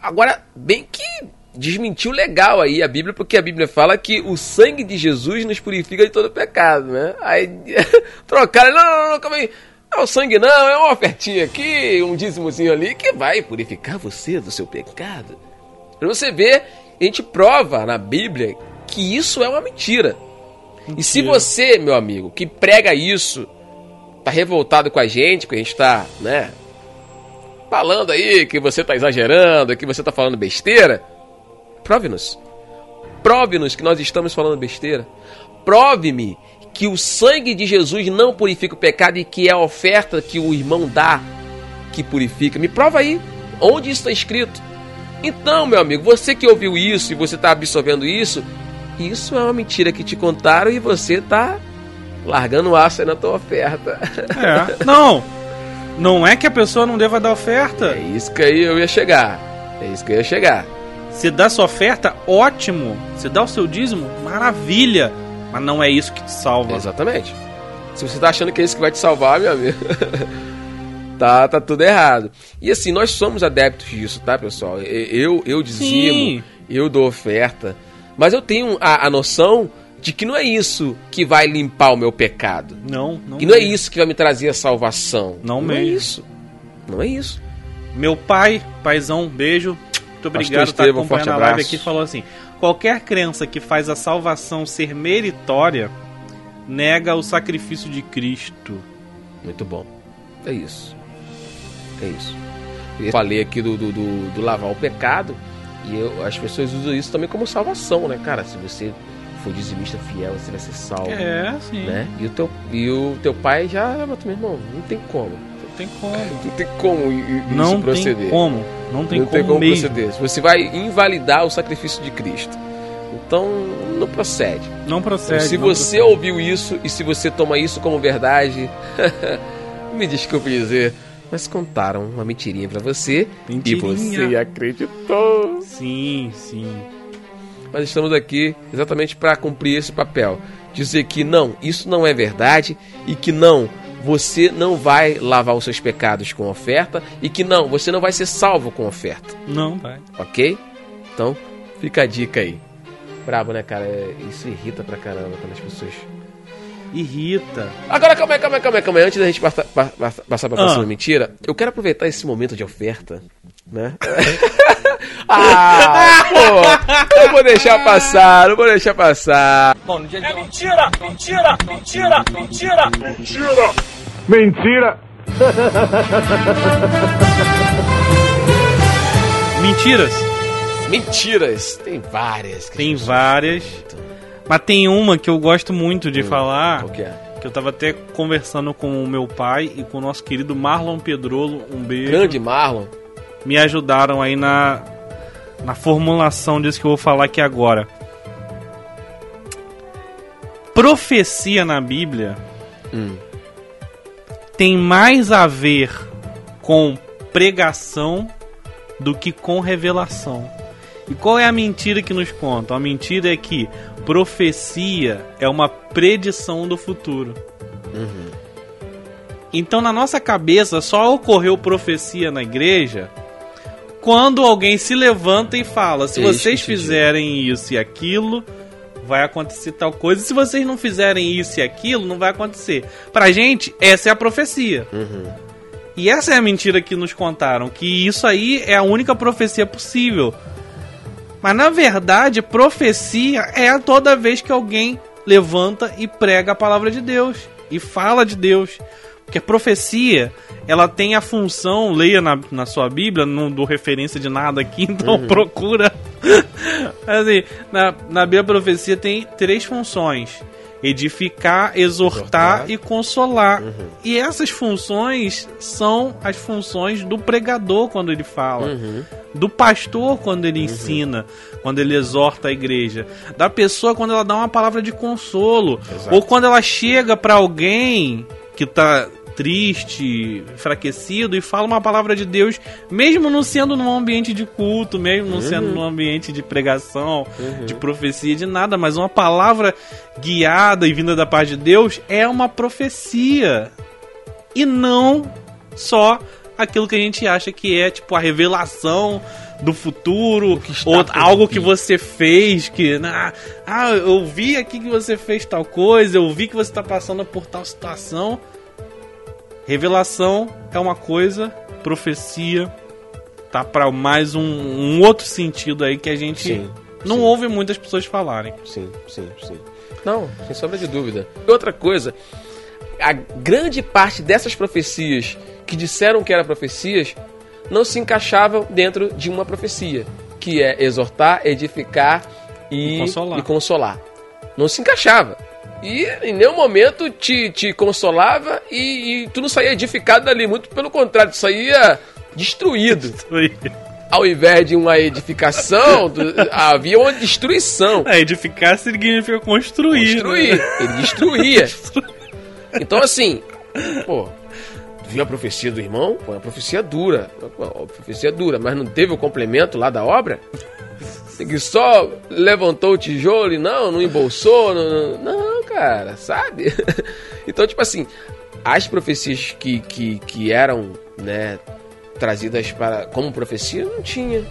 Agora, bem que desmentiu legal aí a Bíblia, porque a Bíblia fala que o sangue de Jesus nos purifica de todo pecado, né? Aí trocaram, não, não, não, calma aí. Não é o sangue não, é uma ofertinha aqui, um dízimozinho ali que vai purificar você do seu pecado. Pra você ver, a gente prova na Bíblia que isso é uma mentira. E se Mentira. você, meu amigo, que prega isso, tá revoltado com a gente, que a gente tá, né, falando aí que você tá exagerando, que você tá falando besteira, prove-nos. Prove-nos que nós estamos falando besteira. Prove-me que o sangue de Jesus não purifica o pecado e que é a oferta que o irmão dá que purifica. Me prova aí onde isso está escrito. Então, meu amigo, você que ouviu isso e você está absorvendo isso, isso é uma mentira que te contaram e você tá largando o aço aí na tua oferta. É. não! Não é que a pessoa não deva dar oferta. É isso que aí eu ia chegar. É isso que eu ia chegar. Se dá sua oferta, ótimo. Se dá o seu dízimo, maravilha. Mas não é isso que te salva. Exatamente. Se você tá achando que é isso que vai te salvar, meu amigo, tá, tá tudo errado. E assim, nós somos adeptos disso, tá, pessoal? Eu, eu dizimo, Sim. eu dou oferta, mas eu tenho a, a noção de que não é isso que vai limpar o meu pecado. Não, não. E não é isso que vai me trazer a salvação. Não não é mesmo. isso. Não é isso. Meu pai, paizão, beijo. Muito obrigado por estar Estevão, acompanhando forte a live aqui. Falou assim: qualquer crença que faz a salvação ser meritória nega o sacrifício de Cristo. Muito bom. É isso. É isso. Eu falei aqui do, do, do- do lavar o pecado e eu- as pessoas usam isso também como salvação, né, cara? Se você for dizimista fiel, você vai ser salvo. É, sim. Né? E, o teu, e o teu pai já. Mas, meu irmão, não tem como. Não tem como. Não tem como isso Não proceder. tem como. Não tem não como, tem como mesmo. proceder. Você vai invalidar o sacrifício de Cristo. Então, não procede. Não procede. se não você procede. ouviu isso e se você toma isso como verdade, me desculpe dizer, mas contaram uma mentirinha pra você Mentirinha. e você acreditou. Sim, sim. Mas estamos aqui exatamente para cumprir esse papel, dizer que não, isso não é verdade e que não, você não vai lavar os seus pecados com oferta e que não, você não vai ser salvo com oferta, Não vai. ok? Então, fica a dica aí. Brabo, né, cara? É- Isso irrita pra caramba quando as pessoas Irrita. Agora, calma aí, calma aí, calma aí, calma aí. Antes da gente passar, pa- pa- passar pra próxima Ah. mentira, eu quero aproveitar esse momento de oferta, né? ah, pô, não vou deixar passar, não vou deixar passar. Bom, no dia de É mentira! Mentira! Mentira! Mentira! Mentira! Mentira! Mentiras? Mentiras, tem várias. que Tem várias. Mas tem uma que eu gosto muito de falar. Qual que é? Que eu tava até conversando com o meu pai e com o nosso querido Marlon Pedrolo. Um beijo. Grande Marlon. Me ajudaram aí na, na formulação disso que eu vou falar aqui agora. Profecia na Bíblia Hum. tem mais a ver com pregação do que com revelação. E qual é a mentira que nos contam? A mentira é que profecia é uma predição do futuro. Então, na nossa cabeça, só ocorreu profecia na igreja quando alguém se levanta e fala: se vocês te digo." fizerem isso e aquilo, vai acontecer tal coisa. Se vocês não fizerem isso e aquilo, não vai acontecer. Pra gente, essa é a profecia. E essa é a mentira que nos contaram: que isso aí é a única profecia possível. Mas na verdade, profecia é toda vez que alguém levanta e prega a palavra de Deus e fala de Deus. Porque a profecia, ela tem a função, leia na, na sua Bíblia, não dou referência de nada aqui, então procura. assim, na, na Bíblia a profecia tem três funções. edificar, exortar, Exortar. e consolar. Uhum. E essas funções são as funções do pregador quando ele fala, Uhum. do pastor quando ele ensina, quando ele exorta a igreja, da pessoa quando ela dá uma palavra de consolo, Exato. ou quando ela chega pra alguém que tá triste, enfraquecido e fala uma palavra de Deus, mesmo não sendo num ambiente de culto, mesmo não sendo num ambiente de pregação, de profecia, de nada, mas uma palavra guiada e vinda da parte de Deus é uma profecia. E não só aquilo que a gente acha que é tipo a revelação do futuro, que ou algo que você fez que ah, ah, eu vi aqui que você fez tal coisa, eu vi que você está passando por tal situação. Revelação é uma coisa, profecia tá para mais um, um outro sentido aí que a gente Sim, não sim. ouve muitas pessoas falarem. Sim, sim, sim. Não, sem sombra de dúvida. E outra coisa, a grande parte dessas profecias que disseram que eram profecias não se encaixavam dentro de uma profecia, que é exortar, edificar e, E consolar. e consolar. Não se encaixava. E em nenhum momento te, te consolava e, e tu não saía edificado dali. Muito pelo contrário, tu saía destruído. Ao invés de uma edificação, tu- havia uma destruição. É, edificar significa construir. Destruir. né? Ele destruía. Então, assim, pô, viu a profecia do irmão? Pô, é uma profecia dura. Pô, profecia dura, mas não teve o complemento lá da obra? Que só levantou o tijolo e não, não embolsou, não, não, cara, sabe? Então, tipo assim, as profecias que, que, que eram, né, trazidas para como profecia, não tinha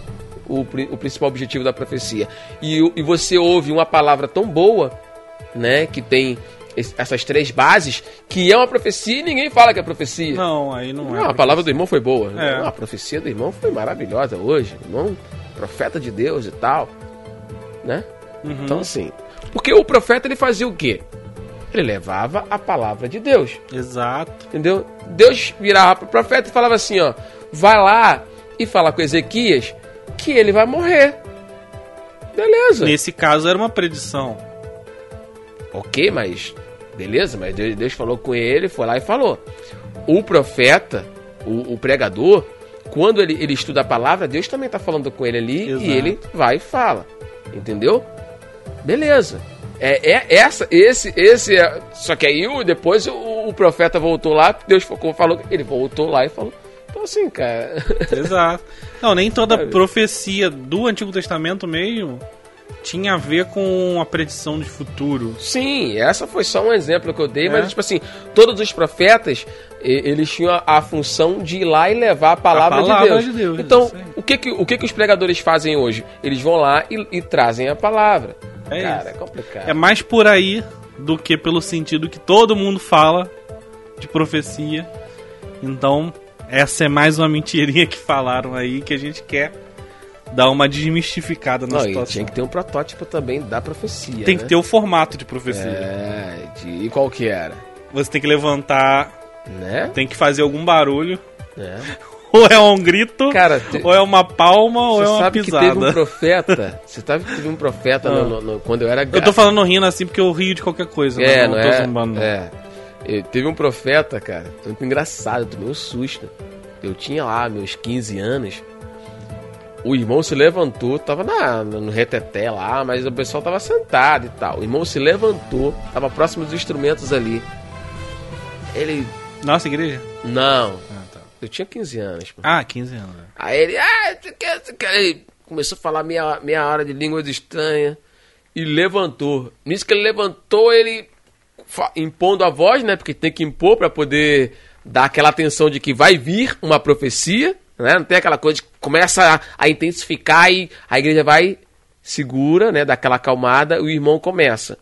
o, o principal objetivo da profecia. E, e você ouve uma palavra tão boa, né, que tem essas três bases, que é uma profecia e ninguém fala que é profecia. Não, aí não é. Não, a palavra do irmão foi boa. É. Não, a profecia do irmão foi maravilhosa hoje. Irmão, profeta de Deus e tal. Né? Uhum. Então, assim. Porque o profeta ele fazia o quê? Ele levava a palavra de Deus. Exato. Entendeu? Deus virava pro profeta e falava assim: ó, vai lá e fala com Ezequias que ele vai morrer. Beleza. Nesse caso era uma predição. Ok, mas beleza, mas Deus, Deus falou com ele, foi lá e falou. O profeta, o, o pregador, quando ele, ele estuda a palavra, Deus também está falando com ele ali Exato. e ele vai e fala. Entendeu? Beleza. É, é essa, esse, esse. é- Só que aí depois o, o profeta voltou lá, Deus falou, falou, ele voltou lá e falou. Então assim, cara. Exato. Não, nem toda profecia do Antigo Testamento mesmo tinha a ver com a predição de futuro. Sim, essa foi só um exemplo que eu dei, É. mas tipo assim, todos os profetas, eles tinham a, a função de ir lá e levar a palavra, A palavra de, Deus. de Deus, Então, isso aí. o que que, o que que os pregadores fazem hoje? Eles vão lá e, e trazem a palavra. É Cara, isso. é complicado. É mais por aí do que pelo sentido que todo mundo fala de profecia. Então, essa é mais uma mentirinha que falaram aí que a gente quer dar uma desmistificada na Não, situação. tinha que ter um protótipo também da profecia. Tem né? que ter o formato de profecia. É, de, e qual que era? Você tem que levantar, Né? tem que fazer algum barulho. É. Ou é um grito, Cara, te- ou é uma palma, ou é uma sabe pisada. que teve um profeta. Você sabe que teve um profeta no- Ah. no- no- quando eu era Eu tô falando rindo assim porque eu rio de qualquer coisa. É, não, não, é. zombando. não. É. Eu- teve um profeta, cara, muito engraçado, eu tomei um susto. Eu tinha lá meus 15 anos. O irmão se levantou, tava na, no reteté lá, mas o pessoal tava sentado e tal. O irmão se levantou, tava próximo dos instrumentos ali. Ele. Nossa, igreja? Não. Ah, tá. Eu tinha 15 anos, pô. Ah, 15 anos. né? Aí ele, ah, quer, quer? Ele começou a falar meia, meia hora de línguas estranhas e levantou. Nisso que ele levantou, ele impondo a voz, né? Porque tem que impor para poder dar aquela atenção de que vai vir uma profecia, né? Não tem aquela coisa de começa a, a intensificar e a igreja vai segura, né? Dá aquela acalmada, o irmão começa.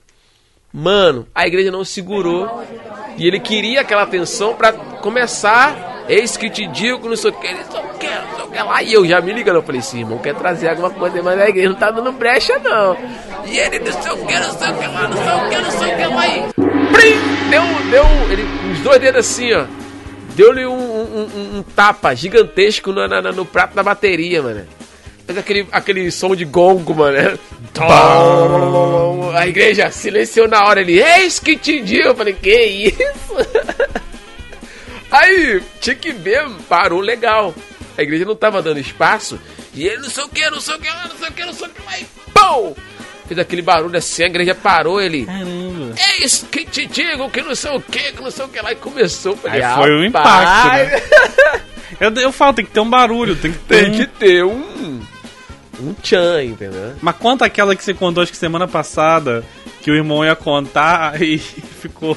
Mano, a igreja não segurou. E ele queria aquela atenção pra começar. Eis que te digo, que, não sei o que, não sei o que lá. E eu já me ligando, eu falei, esse irmão quer trazer alguma coisa, mas a igreja não tá dando brecha, não. E ele, não sei o que, não sei o que lá, não sei o que, não sei o que lá. E, prim, deu, deu, ele, os dois dedos assim, ó. Deu-lhe um, um- um- tapa gigantesco no, na- no prato da bateria, mano. fez aquele, aquele som de gongo, mano. Tom. A igreja silenciou na hora. Ele, eis que te digo. Eu falei, que isso? Aí, tinha que ver, parou legal. A igreja não tava dando espaço. E ele, não sei o que, não sei o que, não sei o que, não sei o que. Aí, pum! Fez aquele barulho assim, a igreja parou. Ele, Caramba. eis que te digo que não sei o que, que não sei o que lá. E começou. Falei, Aí foi o impacto, né? Eu, eu falo, tem que ter um barulho, tem que ter. Tem um- que ter um. Um tchan, entendeu? Mas conta aquela que você contou, acho que semana passada, que o irmão ia contar e ficou.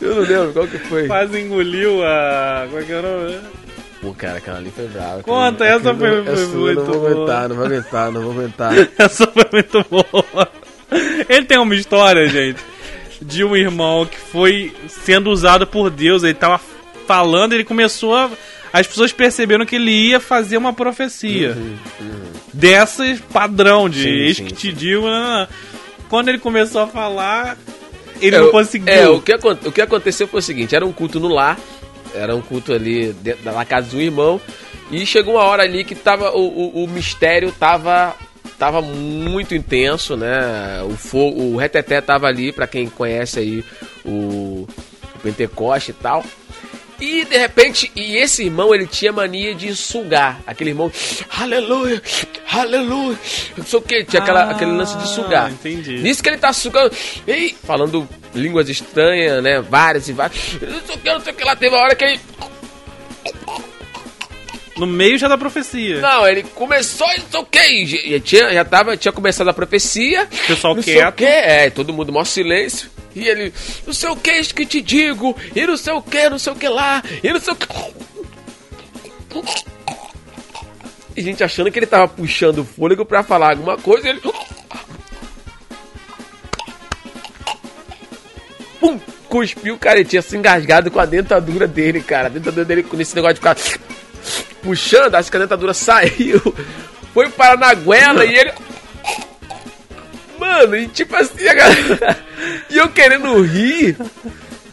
Eu não lembro qual que foi. Quase engoliu a. Qual é que era? Pô, cara, aquela ali foi brava. Conta, essa foi- essa eu muito Não vou boa. aguentar, não vou aguentar, não vou aguentar. Essa foi muito boa. Ele tem uma história, gente, de um irmão que foi sendo usado por Deus. Ele tava falando, ele começou a. As pessoas perceberam que ele ia fazer uma profecia. Dessas padrão, de Sim, eis sim, que te digo. né, né. Quando ele começou a falar, ele É, não conseguiu. É, o que, o que aconteceu foi o seguinte: era um culto no lar, era um culto ali dentro na casa um irmão, e chegou uma hora ali que tava, o, o, o mistério tava, tava muito intenso, né? O, fogo, o reteté tava ali, pra quem conhece aí o, o Pentecoste e tal. E de repente, e esse irmão ele tinha mania de sugar. Aquele irmão, aleluia, aleluia, não sei o que, tinha aquela, Ah, aquele lance de sugar. entendi. Nisso que ele tá sugando, ei, falando línguas estranhas, né? Várias e várias. Não sei o que, não sei o que lá. Teve uma hora que ele. No meio já da profecia. Não, ele começou e não sei o que. E tinha, já tava, tinha começado a profecia. O pessoal não sei o quieto. que, é, todo mundo maior silêncio. E ele, não sei o que, isso que te digo, e não sei o que, não sei o que lá, e não sei o que. E gente achando que ele tava puxando o fôlego pra falar alguma coisa, e ele. Pum! Cuspiu, cara, ele tinha se engasgado com a dentadura dele, cara. A dentadura dele com esse negócio de ficar puxando, a dentadura saiu. Foi parar na goela e ele. Mano, e tipo assim, a galera... e eu querendo rir.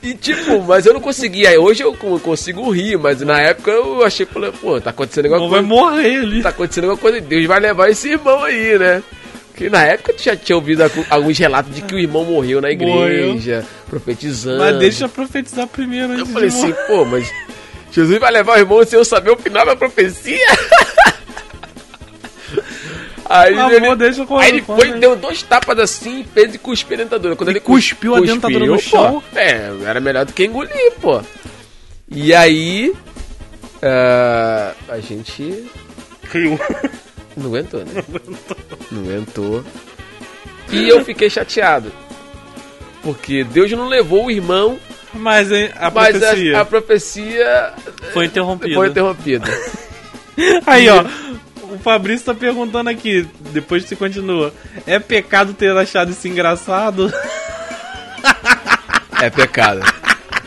E tipo, mas eu não conseguia. Hoje eu co- consigo rir, mas na época eu achei, pô, tá acontecendo alguma vai coisa. morrer ali. Tá acontecendo alguma coisa. Deus vai levar esse irmão aí, né? Porque na época tu já tinha ouvido alguns relatos de que o irmão morreu na igreja, profetizando. Mas deixa eu profetizar primeiro. Eu falei assim, pô, mas Jesus vai levar o irmão sem eu saber o final da profecia? Aí Amor, ele, deixa eu aí ele foi, aí. deu dois tapas assim, fez e cuspiu a dentadura. Quando E ele cuspiu a dentadura no pô, chão? É, era melhor do que engolir, pô. E aí. ah, a gente Riu. não aguentou, né? Não aguentou. E eu fiquei chateado. Porque Deus não levou o irmão, Mas a mas profecia a, a profecia foi interrompida. foi interrompida. Aí, ó. O Fabrício tá perguntando aqui, depois você continua. É pecado ter achado isso engraçado? É pecado.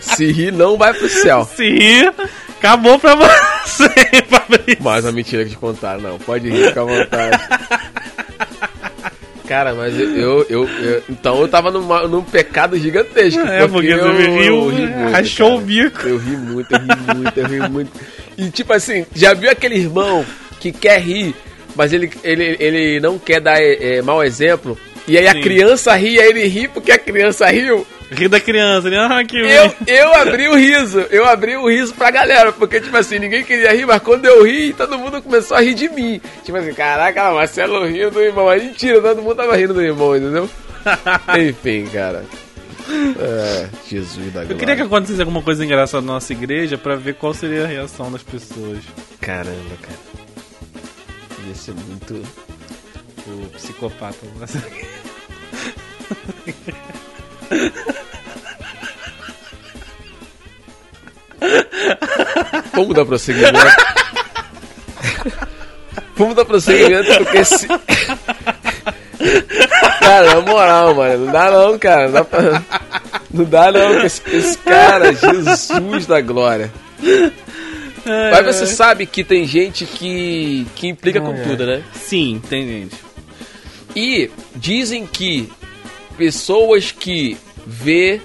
Se rir, não vai pro céu. Se rir, acabou pra você, Fabrício. Mais uma mentira que te contaram, não. Pode rir, fica à vontade. Cara, mas eu, eu, eu- eu- Então eu tava numa- num pecado gigantesco. É, porque eu, você riu, eu ri muito, rachou cara. o bico. Eu ri muito, eu ri muito, eu ri muito. E tipo assim, já viu aquele irmão que quer rir, mas ele, ele, ele não quer dar é, é, mau exemplo? E aí a Sim. criança ri, aí ele ri porque a criança riu? Ri da criança, né? Ah, que Eu, eu abri o riso, eu abri o riso pra galera, porque, tipo assim, ninguém queria rir, mas quando eu ri, todo mundo começou a rir de mim. Tipo assim, caraca, Marcelo rindo do irmão, mas mentira, todo mundo tava rindo do irmão, entendeu? Enfim, cara. É, Jesus da Eu queria que acontecesse alguma coisa engraçada na nossa igreja pra ver qual seria a reação das pessoas. Caramba, cara. Ia ser muito... O psicopata. Vamos dar prosseguimento. Vamos dar prosseguimento, porque se... Cara, na moral, mano, não dá não, cara. Não dá, pra... não dá não, com esse, esse cara, Jesus da glória. Mas você sabe que tem gente que, que implica com tudo, né? Sim, tem gente. E dizem que pessoas que vê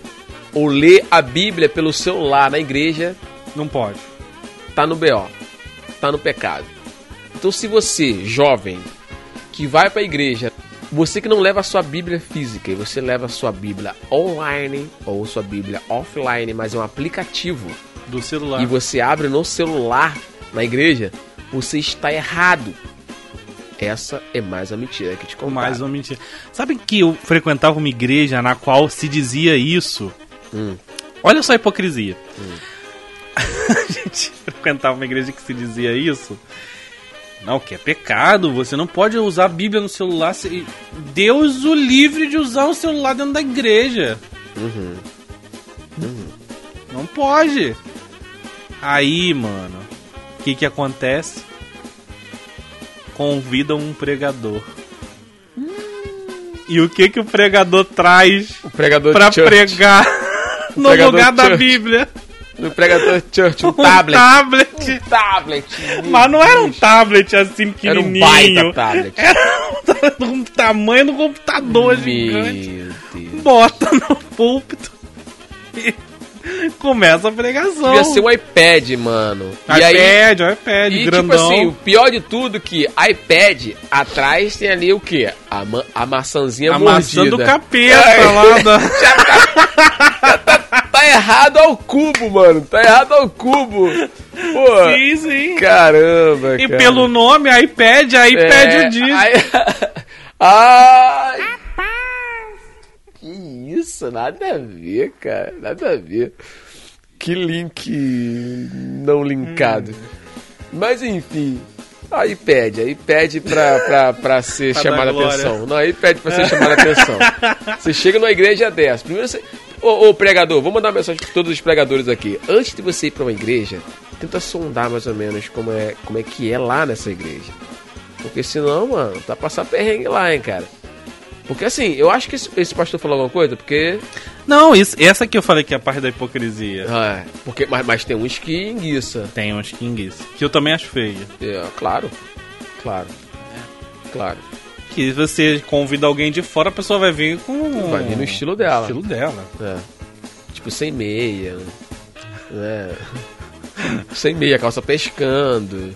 ou lê a Bíblia pelo celular na igreja Não pode. tá no BO, tá no pecado. Então, se você, jovem, que vai pra igreja, você que não leva a sua Bíblia física e você leva a sua Bíblia online ou sua Bíblia offline, mas é um aplicativo Do celular. e você abre no celular na igreja, você está errado. Essa é mais a mentira que te contaram. Mais uma mentira. Sabe que eu frequentava uma igreja na qual se dizia isso? Hum. Olha só a hipocrisia. a gente frequentava uma igreja que se dizia isso. Não, que é pecado, você não pode usar a Bíblia no celular. Deus o livre de usar o celular dentro da igreja. Uhum. Não pode. Aí, mano, o que que acontece? Convida um pregador. E o que que o pregador traz O pregador pra church, pregar no pregador lugar da church. Bíblia? No pregador church, um Um tablet. tablet. Um tablet. Mas não era um tablet assim Era um pequenininho. baita tablet. Era um tamanho do computador gigante. Meu Deus. Bota no púlpito e começa a pregação. Devia ser um iPad, mano. E aí, iPad, o iPad, e grandão. tipo assim, o pior de tudo que iPad, atrás tem ali o quê? A, ma a maçãzinha a maçã mordida. do capeta É. lá da... Tá errado ao cubo, mano. Tá errado ao cubo. Pô, Sim, sim. caramba, E cara. pelo nome, iPad, iPad o. É, Ai, ai. Isso, nada a ver, cara. Nada a ver. Que link não linkado. Mas enfim. Aí pede, aí pede pra, pra, pra ser Pra chamada atenção. Não, aí pede pra ser chamada atenção. Você chega numa igreja dessa. Primeiro você. Ô, ô pregador, vou mandar uma mensagem pra todos os pregadores aqui. Antes de você ir pra uma igreja, tenta sondar mais ou menos como é, como é que é lá nessa igreja. Porque senão, mano, tá passar perrengue lá, hein, cara. Porque assim, eu acho que esse, esse pastor falou alguma coisa, porque. Não, isso, essa que eu falei que é a parte da hipocrisia. Ah, porque mas, mas tem uns que enguiça. Tem uns kings. Que eu também acho feio. É, claro. Claro. Claro. Que você convida alguém de fora, a pessoa vai vir com. Vai vir no estilo dela. estilo dela. É. Tipo, sem meia. Né? sem meia, calça pescando.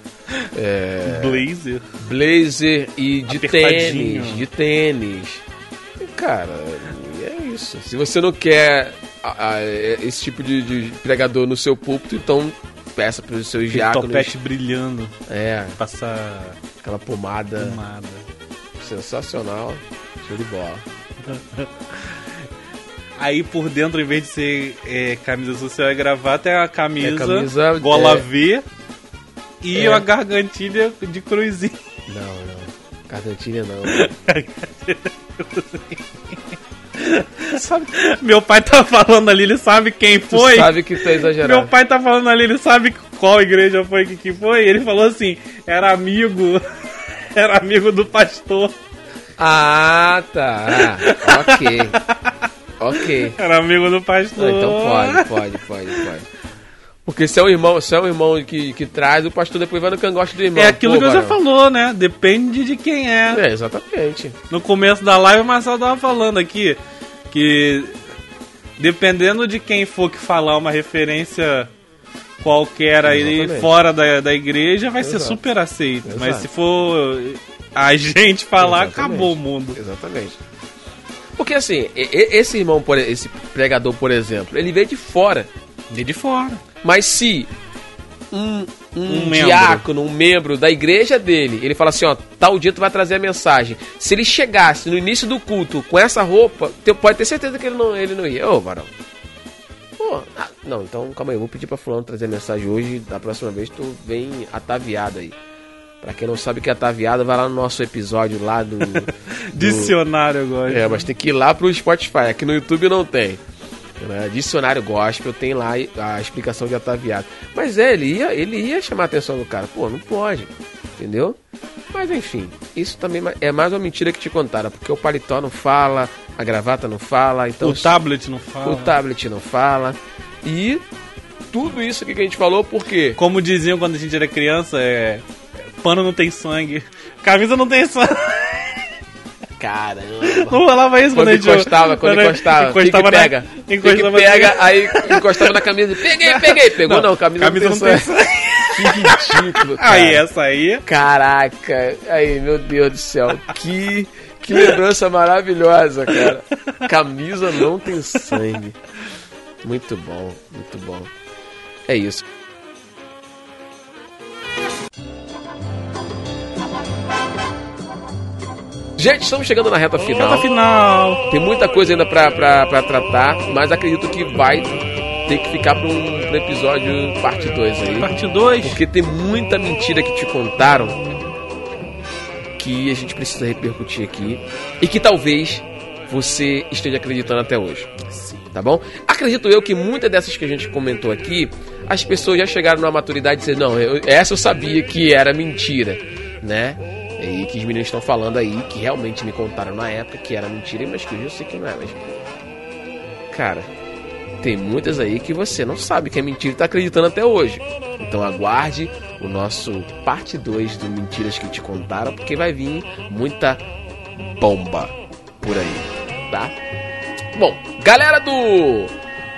É, Blazer. blazer e de tênis. De tênis. E, Cara, é isso. Se você não quer a- a- esse tipo de, de pregador no seu púlpito, então peça para os seus Aquele diáconos. topete brilhando. É, Passar aquela pomada pomada. sensacional. Show de bola. Aí por dentro, em vez de ser é, camisa social e gravata, é a camisa, É camisa, gola é. V e É. a gargantilha de cruzinho. Não, não. Cardantilha não. Sabe? Meu pai tá falando ali, ele sabe quem Tu foi. sabe que tá exagerado. Meu pai tá falando ali, ele sabe qual igreja foi que, que foi. Ele falou assim: era amigo, era amigo do pastor, Ah, tá. ok. Ok. era amigo do Ah, pastor. então pode, pode, pode, pode. Porque se é um irmão, se é um irmão que, que traz, o pastor depois vai no cangote do irmão. É aquilo Pô, que você varão. falou, né? Depende de quem é. É, exatamente. No começo da live, o Marcelo tava falando aqui que dependendo de quem for que falar uma referência qualquer aí Exatamente. fora da, da igreja, vai ser Exato. super aceito. Mas Exato. se for a gente falar, Exatamente. acabou o mundo. Exatamente. Porque assim, esse irmão, por, esse pregador, por exemplo, ele veio de fora. De de fora. Mas se um, um, Um diácono, um membro da igreja dele, ele fala assim, ó, tal dia tu vai trazer a mensagem. Se ele chegasse no início do culto com essa roupa, tu pode ter certeza que ele não, ele não ia. Ô, varão. Pô, ah, não, então calma aí, eu vou pedir pra fulano trazer a mensagem hoje, da próxima vez tu vem ataviado aí. Pra quem não sabe o que é ataviado, vai lá no nosso episódio lá do... do Dicionário agora. é, mas tem que ir lá pro Spotify. Aqui no YouTube não tem. Né? Dicionário gospel tem lá a explicação de ataviado. Mas é, ele ia, ele ia chamar a atenção do cara. Pô, não pode. Entendeu? Mas enfim, isso também é mais uma mentira que te contaram. Porque o paletó não fala, a gravata não fala, então o tablet não fala. o tablet não fala. E tudo isso aqui que a gente falou, por quê? Como diziam quando a gente era criança, é. Pano não tem sangue. Camisa não tem sangue. Caramba. Não falava isso quando, Quando a gente encostava, quando encostava, encostava que na- pega, que encostava pega, aí encostava na camisa, peguei, peguei, pegou não, camisa, camisa não tem sangue. sangue. Que ridículo, cara. Aí, essa aí. Caraca, aí, meu Deus do céu, que, que lembrança maravilhosa, cara. Camisa não tem sangue. Muito bom, muito bom. É isso. Gente, estamos chegando na reta final. Reta final. Tem muita coisa ainda pra, pra, pra tratar, mas acredito que vai ter que ficar para um pra episódio parte 2 aí. Parte 2. Porque tem muita mentira que te contaram que a gente precisa repercutir aqui e que talvez você esteja acreditando até hoje. Tá bom? Acredito eu que muitas dessas que a gente comentou aqui, as pessoas já chegaram numa maturidade e dizer, não, eu- essa eu sabia que era mentira, né? E que os meninos estão falando aí, que realmente me contaram na época que era mentira, mas que hoje eu sei que não é, mas. Cara, tem muitas aí que você não sabe que é mentira e tá acreditando até hoje. Então aguarde o nosso parte 2 do Mentiras que te contaram, porque vai vir muita bomba por aí, tá? Bom, galera do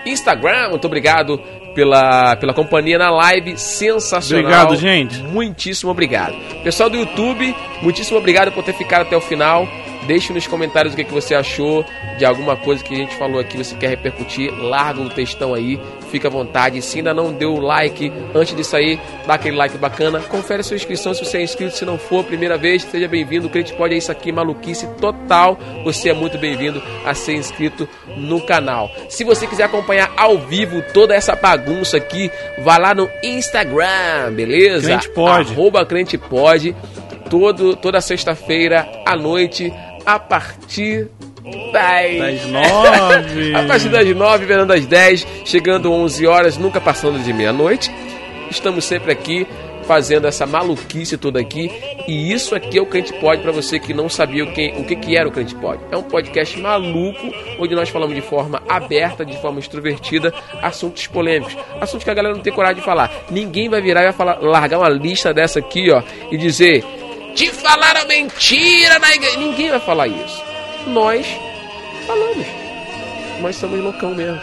Instagram, muito obrigado pela, pela companhia na live, sensacional. Obrigado, gente. Muitíssimo obrigado. Pessoal do YouTube, muitíssimo obrigado por ter ficado até o final. Deixe nos comentários o que, que você achou de alguma coisa que a gente falou aqui, você quer repercutir, larga o textão aí, fica à vontade. Se ainda não deu o like antes de sair, dá aquele like bacana. Confere a sua inscrição se você é inscrito, se não for, primeira vez, seja bem-vindo. O Crente Pode é isso aqui, maluquice total. Você é muito bem-vindo a ser inscrito no canal. Se você quiser acompanhar ao vivo toda essa bagunça aqui, vá lá no Instagram, beleza? Crente Pode. Arroba Crente Pode. Todo, toda sexta-feira à noite, a partir das... Das nove. A partir das 9, virando às 10, chegando 11 horas, nunca passando de meia-noite. Estamos sempre aqui fazendo essa maluquice toda aqui. E isso aqui é o Crente Pode para você que não sabia o que, o que, que era o Crente Pode. É um podcast maluco, onde nós falamos de forma aberta, de forma extrovertida, assuntos polêmicos. Assuntos que a galera não tem coragem de falar. Ninguém vai virar e vai falar, largar uma lista dessa aqui, ó, e dizer: Te falaram mentira na igreja. Ninguém vai falar isso. Nós falamos. Nós somos loucão mesmo.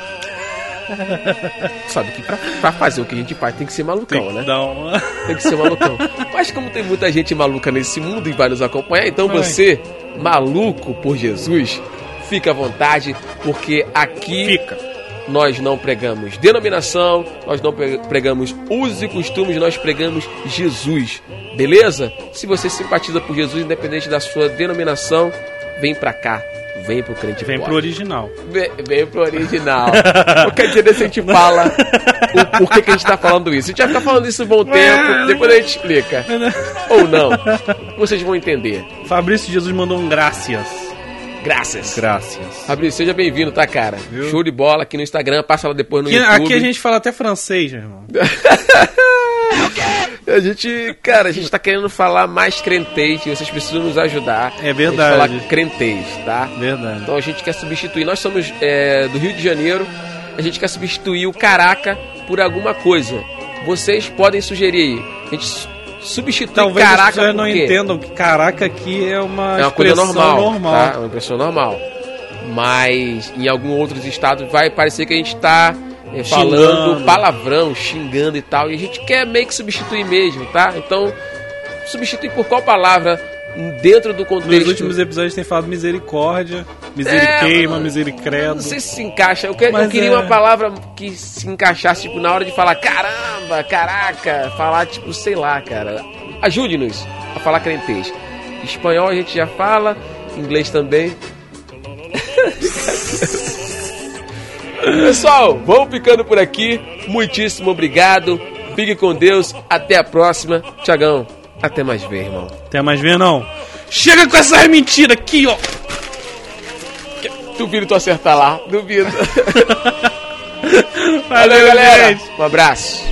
Sabe que pra, pra fazer o que a gente faz tem que ser malucão, Tem que né? uma... Tem que ser malucão. Mas como tem muita gente maluca nesse mundo e vai nos acompanhar, então Ai. você, maluco por Jesus, fica à vontade, porque aqui Fica. Nós não pregamos denominação, nós não pre- pregamos usos e costumes, nós pregamos Jesus. Beleza? Se você simpatiza por Jesus, independente da sua denominação, vem pra cá. Vem pro crente Vem Pode. pro original. Vem, vem pro original. Qualquer dia desse a gente fala o porquê que a gente tá falando isso. A gente vai ficar falando isso um bom tempo, depois a gente explica. Ou não. Vocês vão entender. Fabrício Jesus mandou um graças. Graças. Graças. Fabrício, seja bem-vindo, tá, cara? Show de bola aqui no Instagram, passa lá depois no Aqui, YouTube. aqui a gente fala até francês, meu irmão. A gente, cara, a gente tá querendo falar mais crentez e vocês precisam nos ajudar. É A verdade. gente falar crentez, tá? Verdade. Então a gente quer substituir. Nós somos é, do Rio de Janeiro. A gente quer substituir o caraca por alguma coisa. Vocês podem sugerir aí. A gente su- substitui Talvez as caraca pessoas por não entendam que caraca aqui é uma, É uma coisa expressão normal, normal. Tá? É uma pessoa normal. Mas em alguns outros estados vai parecer que a gente tá é, falando Xingando. palavrão, xingando e tal. E a gente quer meio que substituir mesmo, tá? Então, substituir por qual palavra dentro do contexto. Nos últimos episódios tem falado misericórdia, miseriqueima, É, misericredo. Não sei se se encaixa. Eu, que- eu queria é. uma palavra que se encaixasse, tipo, na hora de falar caramba, caraca, falar, tipo, sei lá, cara. Ajude-nos a falar crentez. Espanhol a gente já fala, inglês também. Pessoal, vamos ficando por aqui. Muitíssimo obrigado. Fique com Deus. Até a próxima. Tiagão, até mais ver, irmão. Até mais ver, não. Chega com essas mentiras aqui, ó. Duvido tu acertar lá. Duvido. Valeu, Valeu, galera. gente. Um abraço.